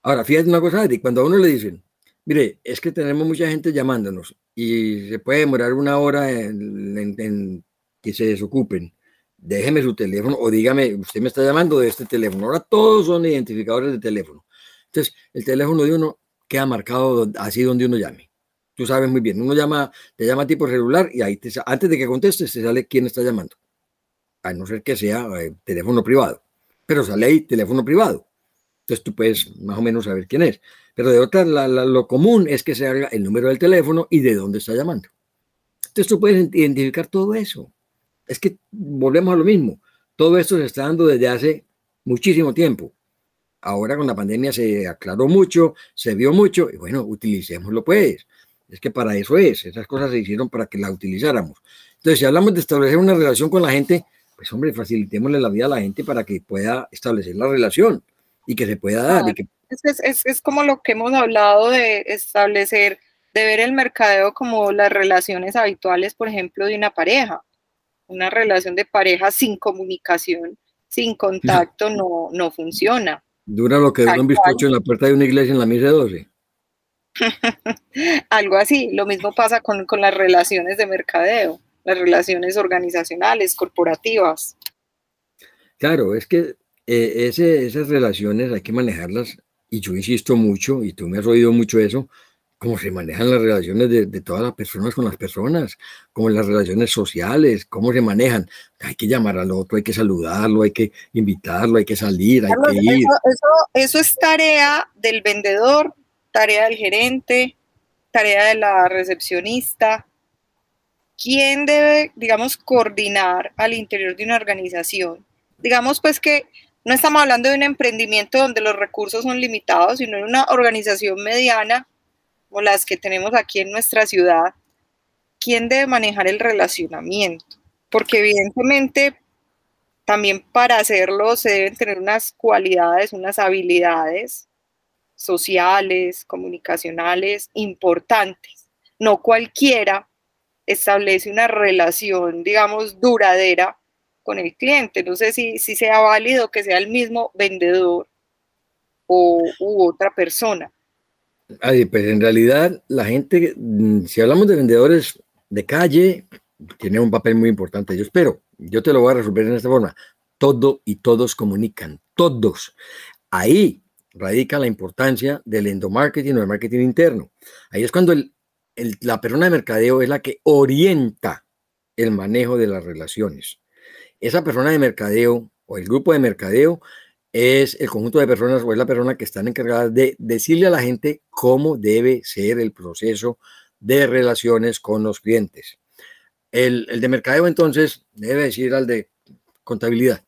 Ahora, fíjate una cosa, cuando a uno le dicen, mire, es que tenemos mucha gente llamándonos y se puede demorar una hora en, que se desocupen, déjeme su teléfono o dígame, usted me está llamando de este teléfono. Ahora todos son identificadores de teléfono. Entonces, el teléfono de uno queda marcado así donde uno llame. Tú sabes muy bien, uno llama, te llama tipo celular y ahí te, antes de que contestes te sale quién está llamando. A no ser que sea eh, teléfono privado. Pero sale ahí teléfono privado. Entonces tú puedes más o menos saber quién es. Pero de otra, lo común es que se haga el número del teléfono y de dónde está llamando. Entonces tú puedes identificar todo eso. Es que volvemos a lo mismo. Todo esto se está dando desde hace muchísimo tiempo. Ahora con la pandemia se aclaró mucho, se vio mucho y bueno, utilicémoslo pues. Es que para eso es, esas cosas se hicieron para que la utilizáramos. Entonces, si hablamos de establecer una relación con la gente, pues hombre, facilitémosle la vida a la gente para que pueda establecer la relación y que se pueda dar. es, como lo que hemos hablado de establecer, de ver el mercadeo como las relaciones habituales, por ejemplo, de una pareja. Una relación de pareja sin comunicación, sin contacto, no, no funciona. Dura lo que dura un bizcocho en la puerta de una iglesia en la misa de 12. Algo así, lo mismo pasa con, las relaciones de mercadeo, las relaciones organizacionales, corporativas. Claro, es que eh, esas relaciones hay que manejarlas, y yo insisto mucho, y tú me has oído mucho eso, cómo se manejan las relaciones de, todas las personas con las personas, como las relaciones sociales, cómo se manejan. Hay que llamar al otro, hay que saludarlo, hay que invitarlo, hay que salir, hay que ir. eso, es tarea del vendedor, tarea del gerente, tarea de la recepcionista. ¿Quién debe, digamos, coordinar al interior de una organización? Digamos, pues que no estamos hablando de un emprendimiento donde los recursos son limitados, sino de una organización mediana o las que tenemos aquí en nuestra ciudad, ¿quién debe manejar el relacionamiento? Porque evidentemente también para hacerlo se deben tener unas cualidades, unas habilidades sociales, comunicacionales importantes. No cualquiera establece una relación, digamos, duradera con el cliente. No sé si, si sea válido que sea el mismo vendedor o u otra persona. Ay, pues en realidad la gente, mm, si hablamos de vendedores de calle, tiene un papel muy importante ellos, pero yo te lo voy a resolver en esta forma. Todo y todos comunican, todos. Ahí radica la importancia del endomarketing o del marketing interno. Ahí es cuando la persona de mercadeo es la que orienta el manejo de las relaciones. Esa persona de mercadeo o el grupo de mercadeo es el conjunto de personas o es la persona que están encargadas de decirle a la gente cómo debe ser el proceso de relaciones con los clientes. El, de mercadeo entonces debe decir al de contabilidad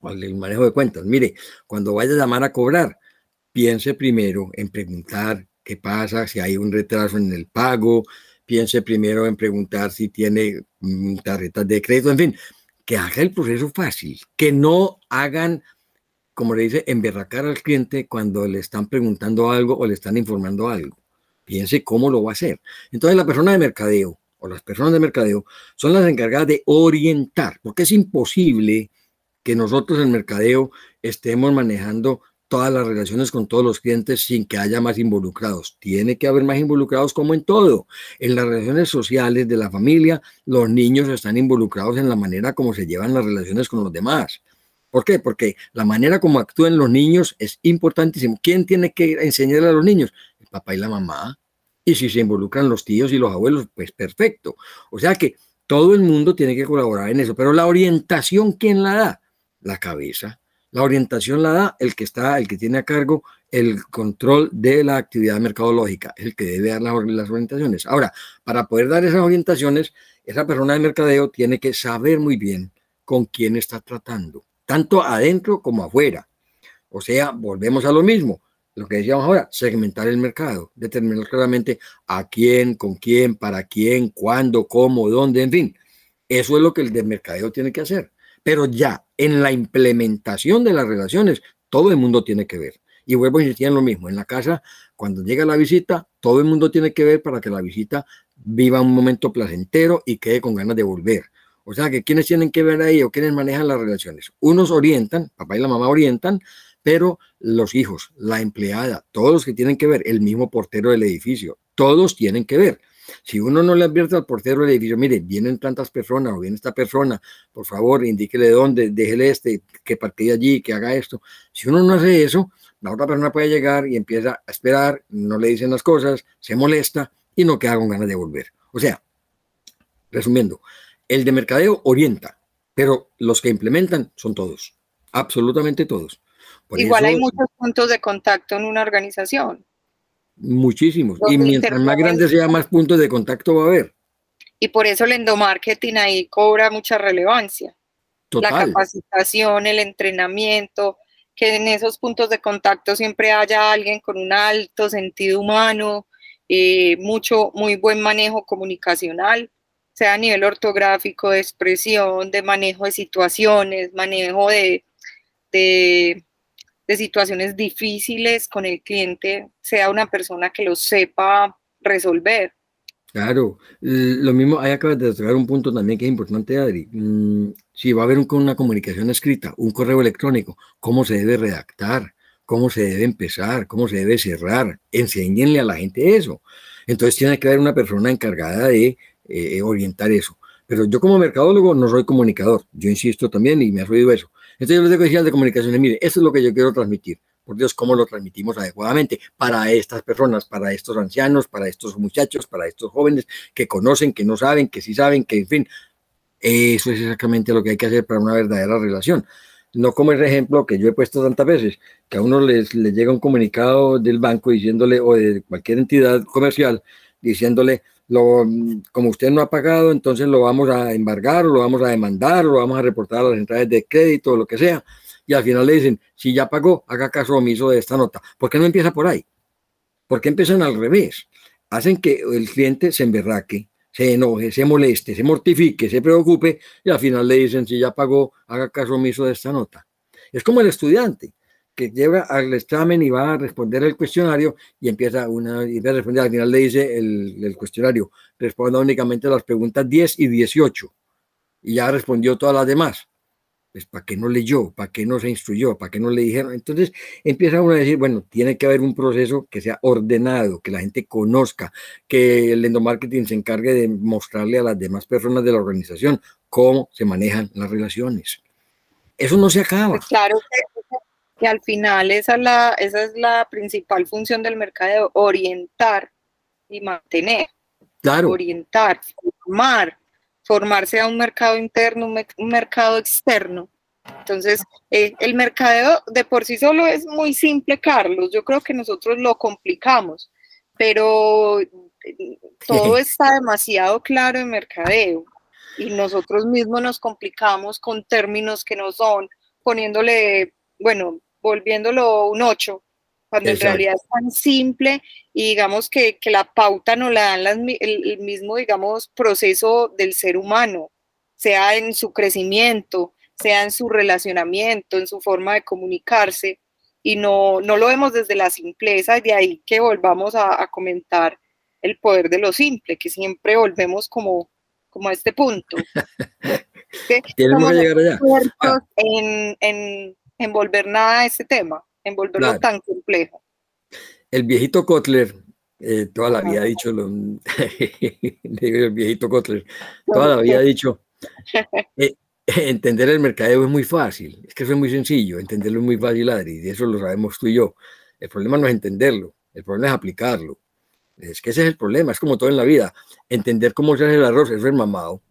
o al del manejo de cuentas, mire, cuando vaya a llamar a cobrar, piense primero en preguntar qué pasa, si hay un retraso en el pago, piense primero en preguntar si tiene mm, tarjetas de crédito, en fin, que haga el proceso fácil, que no hagan como le dice, emberracar al cliente cuando le están preguntando algo o le están informando algo. Piense cómo lo va a hacer. Entonces la persona de mercadeo o las personas de mercadeo son las encargadas de orientar, porque es imposible que nosotros en mercadeo estemos manejando todas las relaciones con todos los clientes sin que haya más involucrados. Tiene que haber más involucrados como en todo. En las relaciones sociales de la familia, los niños están involucrados en la manera como se llevan las relaciones con los demás. ¿Por qué? Porque la manera como actúan los niños es importantísimo. ¿Quién tiene que enseñarle a los niños? El papá y la mamá. Y si se involucran los tíos y los abuelos, pues perfecto. O sea que todo el mundo tiene que colaborar en eso. Pero la orientación, ¿quién la da? La cabeza. La orientación la da el que está, el que tiene a cargo el control de la actividad mercadológica, el que debe dar las, las orientaciones. Ahora, para poder dar esas orientaciones, esa persona de mercadeo tiene que saber muy bien con quién está tratando tanto adentro como afuera. O sea, volvemos a lo mismo, lo que decíamos ahora, segmentar el mercado, determinar claramente a quién, con quién, para quién, cuándo, cómo, dónde, en fin. Eso es lo que el de mercadeo tiene que hacer. Pero ya en la implementación de las relaciones, todo el mundo tiene que ver. Y vuelvo a insistir en lo mismo, en la casa, cuando llega la visita, todo el mundo tiene que ver para que la visita viva un momento placentero y quede con ganas de volver. O sea, que quienes tienen que ver ahí o quienes manejan las relaciones. Unos orientan, papá y la mamá orientan, pero los hijos, la empleada, todos los que tienen que ver, el mismo portero del edificio, todos tienen que ver. Si uno no le advierte al portero del edificio, mire, vienen tantas personas o viene esta persona, por favor, indíquele dónde, déjele este, que partida allí, que haga esto. Si uno no hace eso, la otra persona puede llegar y empieza a esperar, no le dicen las cosas, se molesta y no queda con ganas de volver. O sea, resumiendo, el de mercadeo orienta, pero los que implementan son todos, absolutamente todos. Igual hay muchos puntos de contacto en una organización. Muchísimos. y mientras más grande sea, más puntos de contacto va a haber. Y por eso el endomarketing ahí cobra mucha relevancia. La capacitación, el entrenamiento, que en esos puntos de contacto siempre haya alguien con un alto sentido humano, eh, mucho, muy buen manejo comunicacional sea a nivel ortográfico, de expresión, de manejo de situaciones, manejo de, de, situaciones difíciles con el cliente, sea una persona que lo sepa resolver. Claro, lo mismo, ahí acabas de tocar un punto también que es importante, Adri. Mm, si va a haber una comunicación escrita, un correo electrónico, ¿cómo se debe redactar? cómo se debe empezar, cómo se debe cerrar. Enséñenle a la gente eso. Entonces tiene que haber una persona encargada de eh, orientar eso. Pero yo como mercadólogo no soy comunicador, yo insisto también y me ha oído eso. Entonces yo les digo al de comunicaciones, mire, esto es lo que yo quiero transmitir. Por Dios, ¿cómo lo transmitimos adecuadamente para estas personas, para estos ancianos, para estos muchachos, para estos jóvenes que conocen, que no saben, que sí saben, que en fin, eso es exactamente lo que hay que hacer para una verdadera relación. No como el ejemplo que yo he puesto tantas veces, que a uno les, les llega un comunicado del banco diciéndole, o de cualquier entidad comercial, diciéndole, lo, como usted no ha pagado, entonces lo vamos a embargar, lo vamos a demandar, lo vamos a reportar a las entradas de crédito, lo que sea. Y al final le dicen, si ya pagó, haga caso omiso de esta nota. ¿Por qué no empieza por ahí? ¿Por qué empiezan al revés? Hacen que el cliente se emberraque, se enoje, se moleste, se mortifique, se preocupe y al final le dicen, si ya pagó, haga caso omiso de esta nota. Es como el estudiante que lleva al examen y va a responder el cuestionario y empieza una y a responder. Al final le dice el, cuestionario, responda únicamente las preguntas 10 y 18 y ya respondió todas las demás. Pues, ¿para qué no leyó? ¿Para qué no se instruyó? ¿Para qué no le dijeron? Entonces empieza uno a decir, bueno, tiene que haber un proceso que sea ordenado, que la gente conozca, que el endomarketing se encargue de mostrarle a las demás personas de la organización cómo se manejan las relaciones. Eso no se acaba. Claro que al final esa es la, esa es la principal función del mercado, orientar y mantener. Claro. Orientar, formar, formarse a un mercado interno, un, mercado externo. Entonces, eh, el mercadeo de por sí solo es muy simple, Carlos. Yo creo que nosotros lo complicamos, pero eh, todo está demasiado claro en mercadeo y nosotros mismos nos complicamos con términos que no son, poniéndole, bueno, volviéndolo un 8, cuando en realidad es tan simple y digamos que, la pauta no la dan el, mismo, digamos, proceso del ser humano, sea en su crecimiento, sea en su relacionamiento, en su forma de comunicarse, y no, no lo vemos desde la simpleza, de ahí que volvamos a, comentar el poder de lo simple, que siempre volvemos como, como a este punto. Tenemos que llegar allá. Ah. En, envolver nada a ese tema, envolverlo tan complejo. El viejito Kotler, eh, toda la vida ha dicho, lo, el viejito Kotler, toda la vida ha dicho, eh, entender el mercadeo es muy fácil, es que eso es muy sencillo, entenderlo es muy fácil, Adri, y eso lo sabemos tú y yo. El problema no es entenderlo, el problema es aplicarlo. Es que ese es el problema, es como todo en la vida. Entender cómo se hace el arroz, eso es mamado.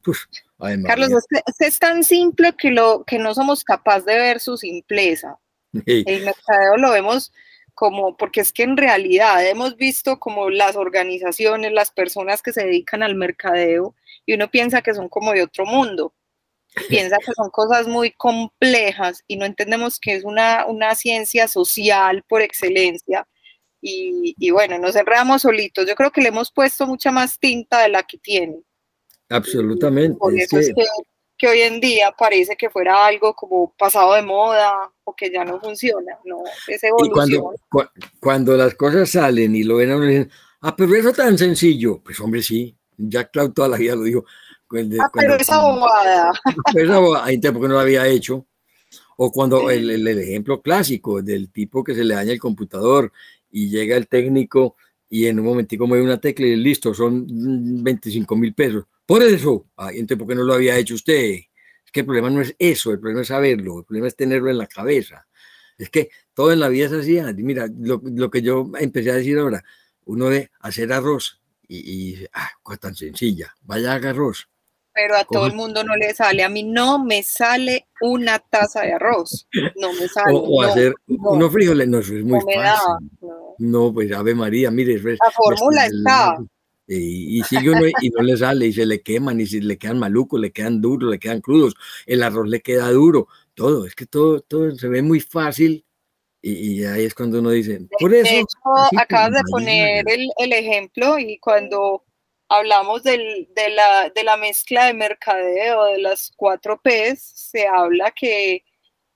Carlos, es, tan simple que, lo, que no somos capaces de ver su simpleza. El mercadeo lo vemos como, porque es que en realidad hemos visto como las organizaciones, las personas que se dedican al mercadeo, y uno piensa que son como de otro mundo. Piensa que son cosas muy complejas y no entendemos que es una, una ciencia social por excelencia y, bueno, nos enredamos solitos. Yo creo que le hemos puesto mucha más tinta de la que tiene. Absolutamente. Por eso es que, hoy en día parece que fuera algo como pasado de moda o que ya no funciona, no, es evolución. cuando, cuando las cosas salen y lo ven a uno dicen, ah, pero eso tan sencillo, pues hombre, sí, Jack Cloud toda la vida lo dijo. ah, pero esa bobada. Esa bobada, porque no lo había hecho. O cuando el, el, ejemplo clásico del tipo que se le daña el computador y llega el técnico y en un momentico mueve una tecla y listo, son 25 mil pesos. Por eso, ay, entonces, ¿por qué no lo había hecho usted? Es que el problema no es eso, el problema es saberlo, el problema es tenerlo en la cabeza. Es que todo en la vida es así. Mira, lo, lo que yo empecé a decir ahora, uno de hacer arroz y, y ah, cosa tan sencilla, vaya haga arroz pero a todo el mundo no le sale. A mí no me sale una taza de arroz. No me sale. O, hacer unos frijoles, no, eso es muy fácil. no. pues Ave María, mire. La fórmula está. Y, y sigue uno y no le sale, y se le queman, y se le quedan malucos, le quedan duros, le quedan crudos, el arroz le queda duro, todo, es que todo, todo se ve muy fácil, y, ahí es cuando uno dice, por eso. De hecho, acabas de poner el, el, ejemplo, y cuando hablamos del, de, la, de, la, mezcla de mercadeo, de las cuatro P's, se habla que,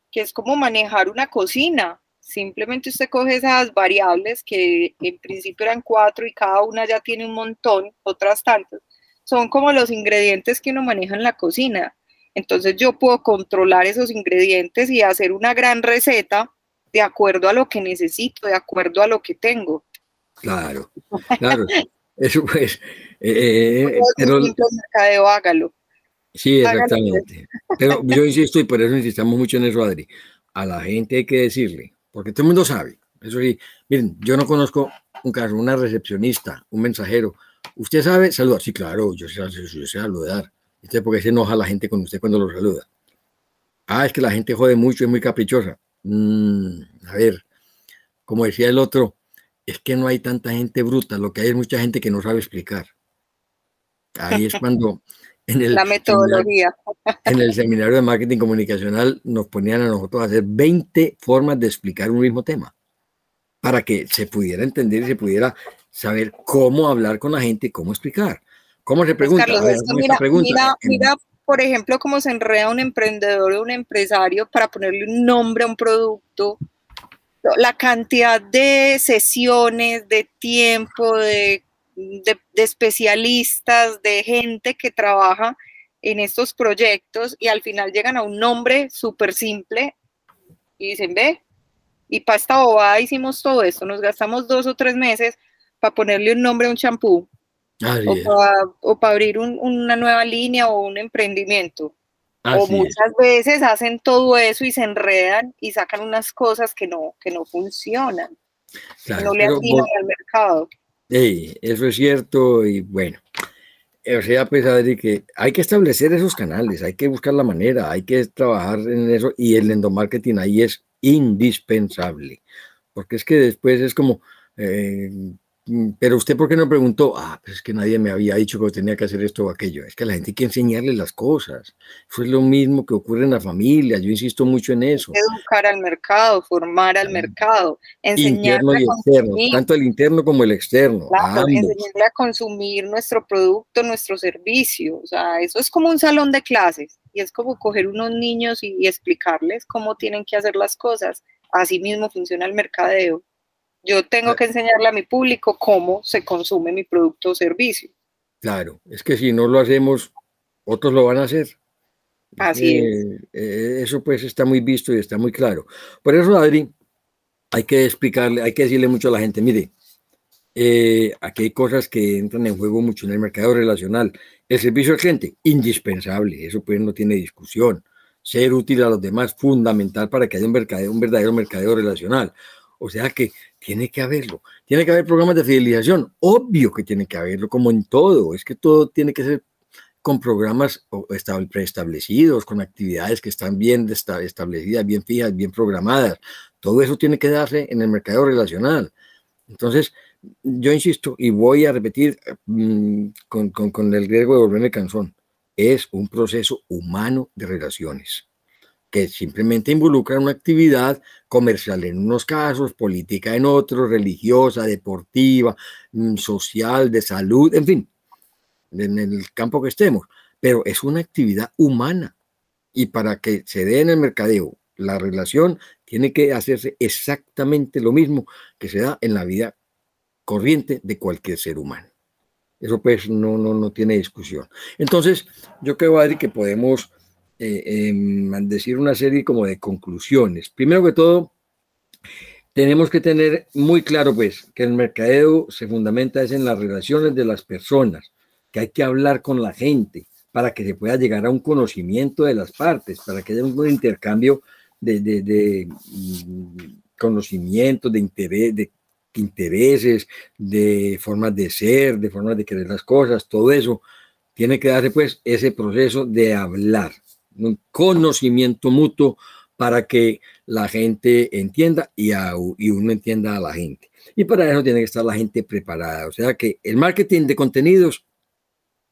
que, es como manejar una cocina. Simplemente usted coge esas variables que en principio eran cuatro y cada una ya tiene un montón, otras tantas. Son como los ingredientes que uno maneja en la cocina. Entonces yo puedo controlar esos ingredientes y hacer una gran receta de acuerdo a lo que necesito, de acuerdo a lo que tengo. Claro, claro. Eso pues. Eh, eh pero, mercadeo, hágalo. Sí, exactamente. Pero yo insisto, y por eso insistamos mucho en eso, Adri. A la gente hay que decirle, porque todo el mundo sabe. Eso sí, miren, yo no conozco un caso, una recepcionista, un mensajero. ¿Usted sabe saludar? Sí, claro, yo sé, yo sé saludar. ¿Usted por qué se enoja la gente con usted cuando lo saluda? Ah, es que la gente jode mucho, es muy caprichosa. Mm, a ver, como decía el otro, es que no hay tanta gente bruta, lo que hay es mucha gente que no sabe explicar. Ahí es cuando en el, la metodología. En el, seminario de marketing comunicacional nos ponían a nosotros a hacer 20 formas de explicar un mismo tema para que se pudiera entender y se pudiera saber cómo hablar con la gente y cómo explicar. ¿Cómo se pues, pregunta? mira, mira, por ejemplo, cómo se enreda un emprendedor o un empresario para ponerle un nombre a un producto, la cantidad de sesiones, de tiempo, de, de, especialistas, de gente que trabaja en estos proyectos y al final llegan a un nombre súper simple y dicen, ve, y para esta bobada hicimos todo esto, nos gastamos dos o tres meses para ponerle un nombre a un champú o para abrir una nueva línea o un emprendendimiento o muchas veces hacen todo eso y se enredan y sacan unas cosas que no, que no funcionan, que no le atinan al mercado. Eso es cierto y bueno, o sea, pues Adri, que hay que establecer esos canales, hay que buscar la manera, hay que trabajar en eso y el endomarketing ahí es indispensable, porque es que después es como... Eh, pero usted, ¿por qué no preguntó? Ah, pues es que nadie me había dicho que tenía que hacer esto o aquello. Es que a la gente hay que enseñarle las cosas. Fue lo mismo que ocurre en la familia. Yo insisto mucho en eso. Educar al mercado, formar al mercado, enseñarle Interno y externo, tanto el interno como el externo. Claro, enseñarle a consumir nuestro producto, nuestro servicio. O sea, eso es como un salón de clases y es como coger unos niños y, y explicarles cómo tienen que hacer las cosas. Así mismo funciona el mercadeo. Yo tengo que enseñarle a mi público cómo se consume mi producto o servicio. Claro, es que si no lo hacemos, otros lo van a hacer. Así es. Eh, eso pues está muy visto y está muy claro. Por eso, Adri, hay que explicarle, hay que decirle mucho a la gente, mire, eh, aquí hay cosas que entran en juego mucho en el mercado relacional. El servicio al cliente, indispensable, eso pues no tiene discusión. Ser útil a los demás, fundamental para que haya un, mercadeo, un verdadero mercadeo relacional. O sea que tiene que haberlo. Tiene que haber programas de fidelización. Obvio que tiene que haberlo, como en todo. Es que todo tiene que ser con programas preestablecidos, con actividades que están bien establecidas, bien fijas, bien programadas. Todo eso tiene que darse en el mercado relacional. Entonces, yo insisto y voy a repetir mm, con, con el riesgo de volverme cansón. Es un proceso humano de relaciones que simplemente involucran una actividad comercial en unos casos, política en otros, religiosa, deportiva, mm, social, de salud, en fin, en el campo que estemos, pero es una actividad humana. Y para que se dé en el mercadeo la relación, tiene que hacerse exactamente lo mismo que se da en la vida corriente de cualquier ser humano. Eso pues no, no, no tiene discusión. Entonces, yo creo, Adri, que podemos eh, em, decir una serie como de conclusiones. Primero que todo, tenemos que tener muy claro pues que el mercadeo se fundamenta es en las relaciones de las personas, que hay que hablar con la gente para que se pueda llegar a un conocimiento de las partes, para que haya un intercambio de, de, de mm, conocimientos, de interés, de intereses, de formas de ser, de formas de querer las cosas, todo eso tiene que darse pues ese proceso de hablar, un conocimiento mutuo para que la gente entienda y, y uno entienda a la gente. Y para eso tiene que estar la gente preparada. O sea que el marketing de contenidos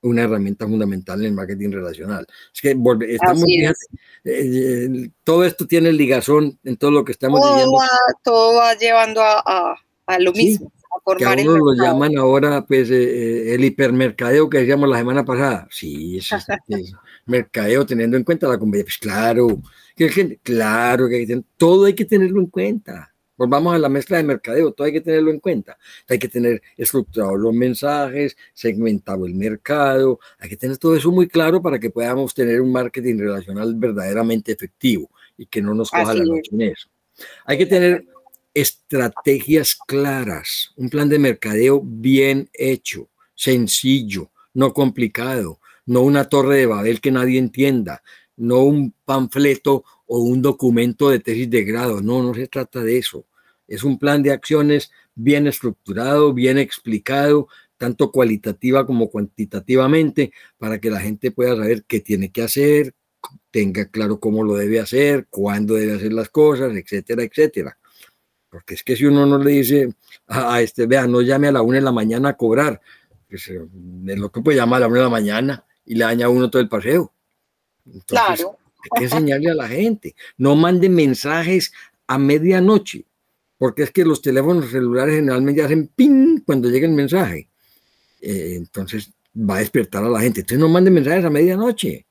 una herramienta fundamental en el marketing relacional. Es que estamos, eh, todo esto tiene ligazón en todo lo que estamos todo diciendo. Va, todo va llevando a, a, lo mismo. a que a uno lo llaman ahora pues eh, eh, el hipermercadeo que decíamos la semana pasada. Sí, eso, es mercadeo teniendo en cuenta la competencia. Pues claro, que claro que todo hay que tenerlo en cuenta. Volvamos a la mezcla de mercadeo, todo hay que tenerlo en cuenta. Hay que tener estructurados los mensajes, segmentado el mercado, hay que tener todo eso muy claro para que podamos tener un marketing relacional verdaderamente efectivo y que no nos coja la noche en eso. Hay que tener estrategias claras, un plan de mercadeo bien hecho, sencillo, no complicado, no una torre de Babel que nadie entienda, no un panfleto o un documento de tesis de grado, no, no se trata de eso. Es un plan de acciones bien estructurado, bien explicado, tanto cualitativa como cuantitativamente, para que la gente pueda saber qué tiene que hacer, tenga claro cómo lo debe hacer, cuándo debe hacer las cosas, etcétera, etcétera. Porque es que si uno no le dice a, este, vea, no llame a la una de la mañana a cobrar, pues eh, es lo que puede llamar a la una de la mañana y le daña a uno todo el paseo. claro. Hay que enseñarle a la gente. No mande mensajes a medianoche, porque es que los teléfonos celulares generalmente hacen ping cuando llega el mensaje. Eh, entonces va a despertar a la gente. Entonces no mande mensajes a medianoche.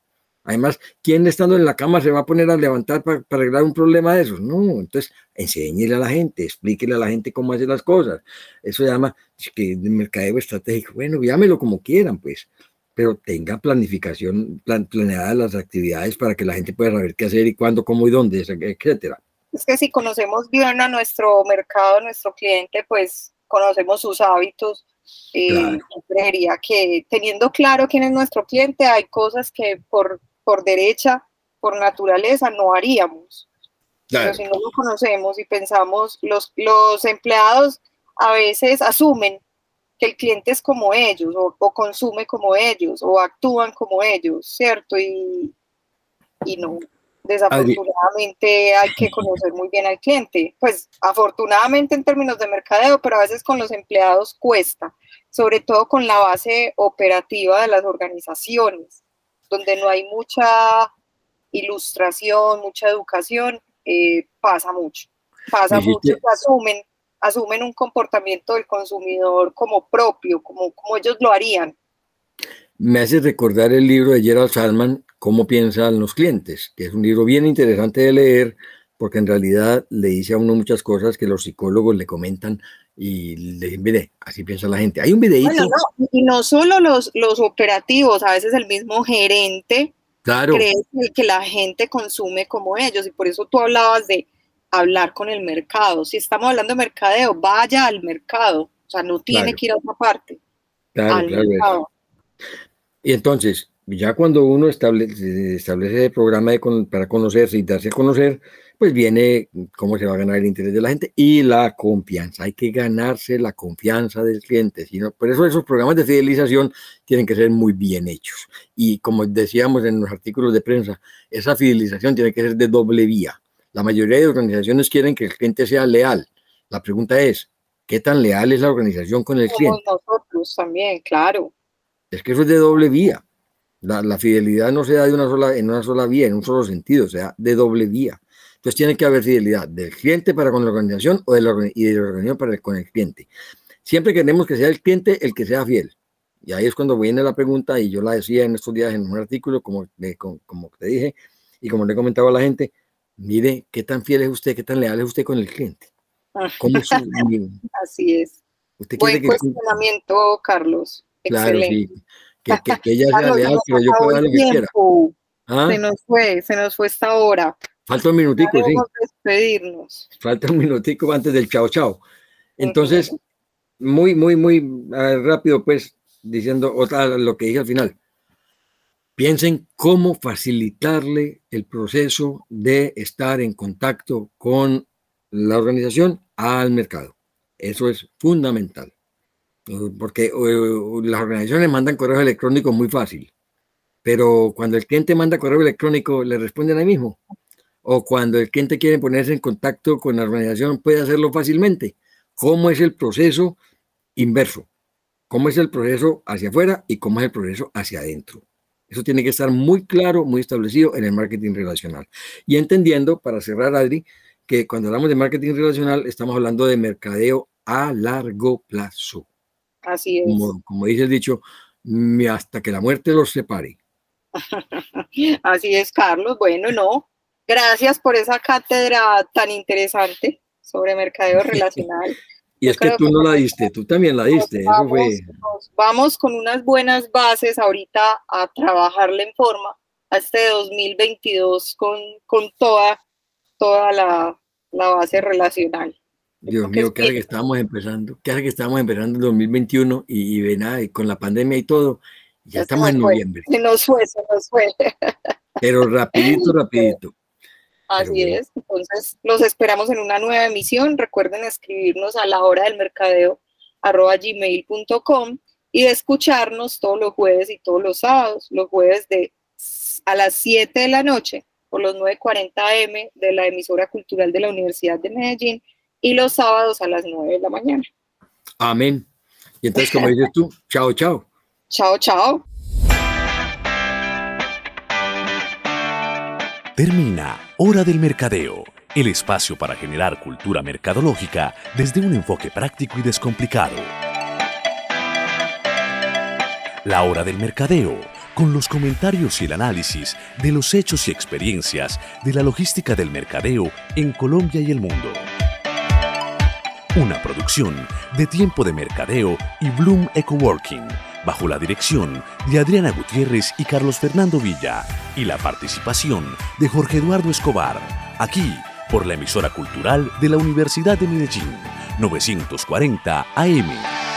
Además, ¿quién estando en la cama se va a poner a levantar para, arreglar un problema de esos? No, entonces enséñele a la gente, explíquele a la gente cómo hacer las cosas. Eso se llama que mercadeo estratégico. Bueno, llámelo como quieran, pues, pero tenga planificación, plan, planeadas las actividades para que la gente pueda saber qué hacer y cuándo, cómo y dónde, etcétera. Es que si conocemos bien a nuestro mercado, a nuestro cliente, pues conocemos sus hábitos, eh, creería que teniendo claro quién es nuestro cliente, hay cosas que por por derecha, por naturaleza, no haríamos. Pero si no lo conocemos y pensamos, los, los empleados a veces asumen que el cliente es como ellos, o, consume como ellos, o actúan como ellos, ¿cierto? Y, y no, desafortunadamente hay que conocer muy bien al cliente. Pues afortunadamente en términos de mercadeo, pero a veces con los empleados cuesta, sobre todo con la base operativa de las organizaciones donde no hay mucha ilustración, mucha educación, eh, pasa mucho. Pasa mucho, asumen, asumen un comportamiento del consumidor como propio, como, como ellos lo harían. Me hace recordar el libro de Gerald Salman, Cómo piensan los clientes, que es un libro bien interesante de leer, porque en realidad le dice a uno muchas cosas que los psicólogos le comentan y le dicen, mire, así piensa la gente. Hay un videíto. y no solo los, los operativos, a veces el mismo gerente claro. cree que la gente consume como ellos y por eso tú hablabas de hablar con el mercado. Si estamos hablando de mercadeo, vaya al mercado, o sea, no tiene que ir a otra parte. Claro, claro. Y entonces, ya cuando uno establece, establece el programa de para conocerse y darse a conocer, pues viene cómo se va a ganar el interés de la gente y la confianza. Hay que ganarse la confianza del cliente. Sino, por eso esos programas de fidelización tienen que ser muy bien hechos. Y como decíamos en los artículos de prensa, esa fidelización tiene que ser de doble vía. La mayoría de organizaciones quieren que el cliente sea leal. La pregunta es, ¿qué tan leal es la organización con el cliente? Nosotros también, claro. Es que eso es de doble vía. La, la, fidelidad no se da de una sola, en una sola vía, en un solo sentido, o sea, de doble vía. Entonces tiene que haber fidelidad del cliente para con la organización o de la, y de la organización para con el cliente. Siempre queremos que sea el cliente el que sea fiel. Y ahí es cuando viene la pregunta, y yo la decía en estos días en un artículo, como, como, te dije, y como le he comentado a la gente, mire qué tan fiel es usted, qué tan leal es usted con el cliente. ¿Cómo Así es. ¿Usted Buen cuestionamiento, Carlos. Claro, sí. Que, que, ella sea leal, pero yo puedo dar lo que quiera. ¿Ah? Se nos fue, se nos fue esta hora. Falta un minutico, sí. despedirnos. Falta un minutico antes del chao chao. Entonces, muy, muy, muy rápido, pues, diciendo otra lo que dije al final. Piensen cómo facilitarle el proceso de estar en contacto con la organización al mercado. Eso es fundamental. Porque las organizaciones mandan correos electrónicos muy fácil, pero cuando el cliente manda correo electrónico, le responden ahí mismo o cuando el cliente quiere ponerse en contacto con la organización puede hacerlo fácilmente. ¿Cómo es el proceso inverso? ¿Cómo es el proceso hacia afuera y cómo es el proceso hacia adentro? Eso tiene que estar muy claro, muy establecido en el marketing relacional. Y entendiendo, para cerrar, Adri, que cuando hablamos de marketing relacional estamos hablando de mercadeo a largo plazo. Así es. Como, como dice el dicho, hasta que la muerte los separe. Así es, Carlos. Bueno, no, Gracias por esa cátedra tan interesante sobre mercadeo relacional. Y es que tú no la diste, tú también la diste. Vamos, con unas buenas bases ahorita a trabajarle en forma a este 2022 con, con toda, toda la, la base relacional. Dios mío, que que estábamos empezando, que que estábamos empezando en 2021 y, y ven, y con la pandemia y todo, ya, estamos en noviembre. Se nos fue, se nos fue. Pero rapidito, rapidito. Así es. Entonces, los esperamos en una nueva emisión. Recuerden escribirnos a la hora del mercadeo arroba gmail.com y de escucharnos todos los jueves y todos los sábados, los jueves de a las 7 de la noche por los 9.40 M de la emisora cultural de la Universidad de Medellín y los sábados a las 9 de la mañana. Amén. Y entonces, como dices tú, chao, chao. Chao, chao. Termina Hora del Mercadeo, el espacio para generar cultura mercadológica desde un enfoque práctico y descomplicado. La Hora del Mercadeo, con los comentarios y el análisis de los hechos y experiencias de la logística del mercadeo en Colombia y el mundo. Una producción de Tiempo de Mercadeo y Bloom Ecoworking bajo la dirección de Adriana Gutiérrez y Carlos Fernando Villa, y la participación de Jorge Eduardo Escobar, aquí por la emisora cultural de la Universidad de Medellín, 940 AM.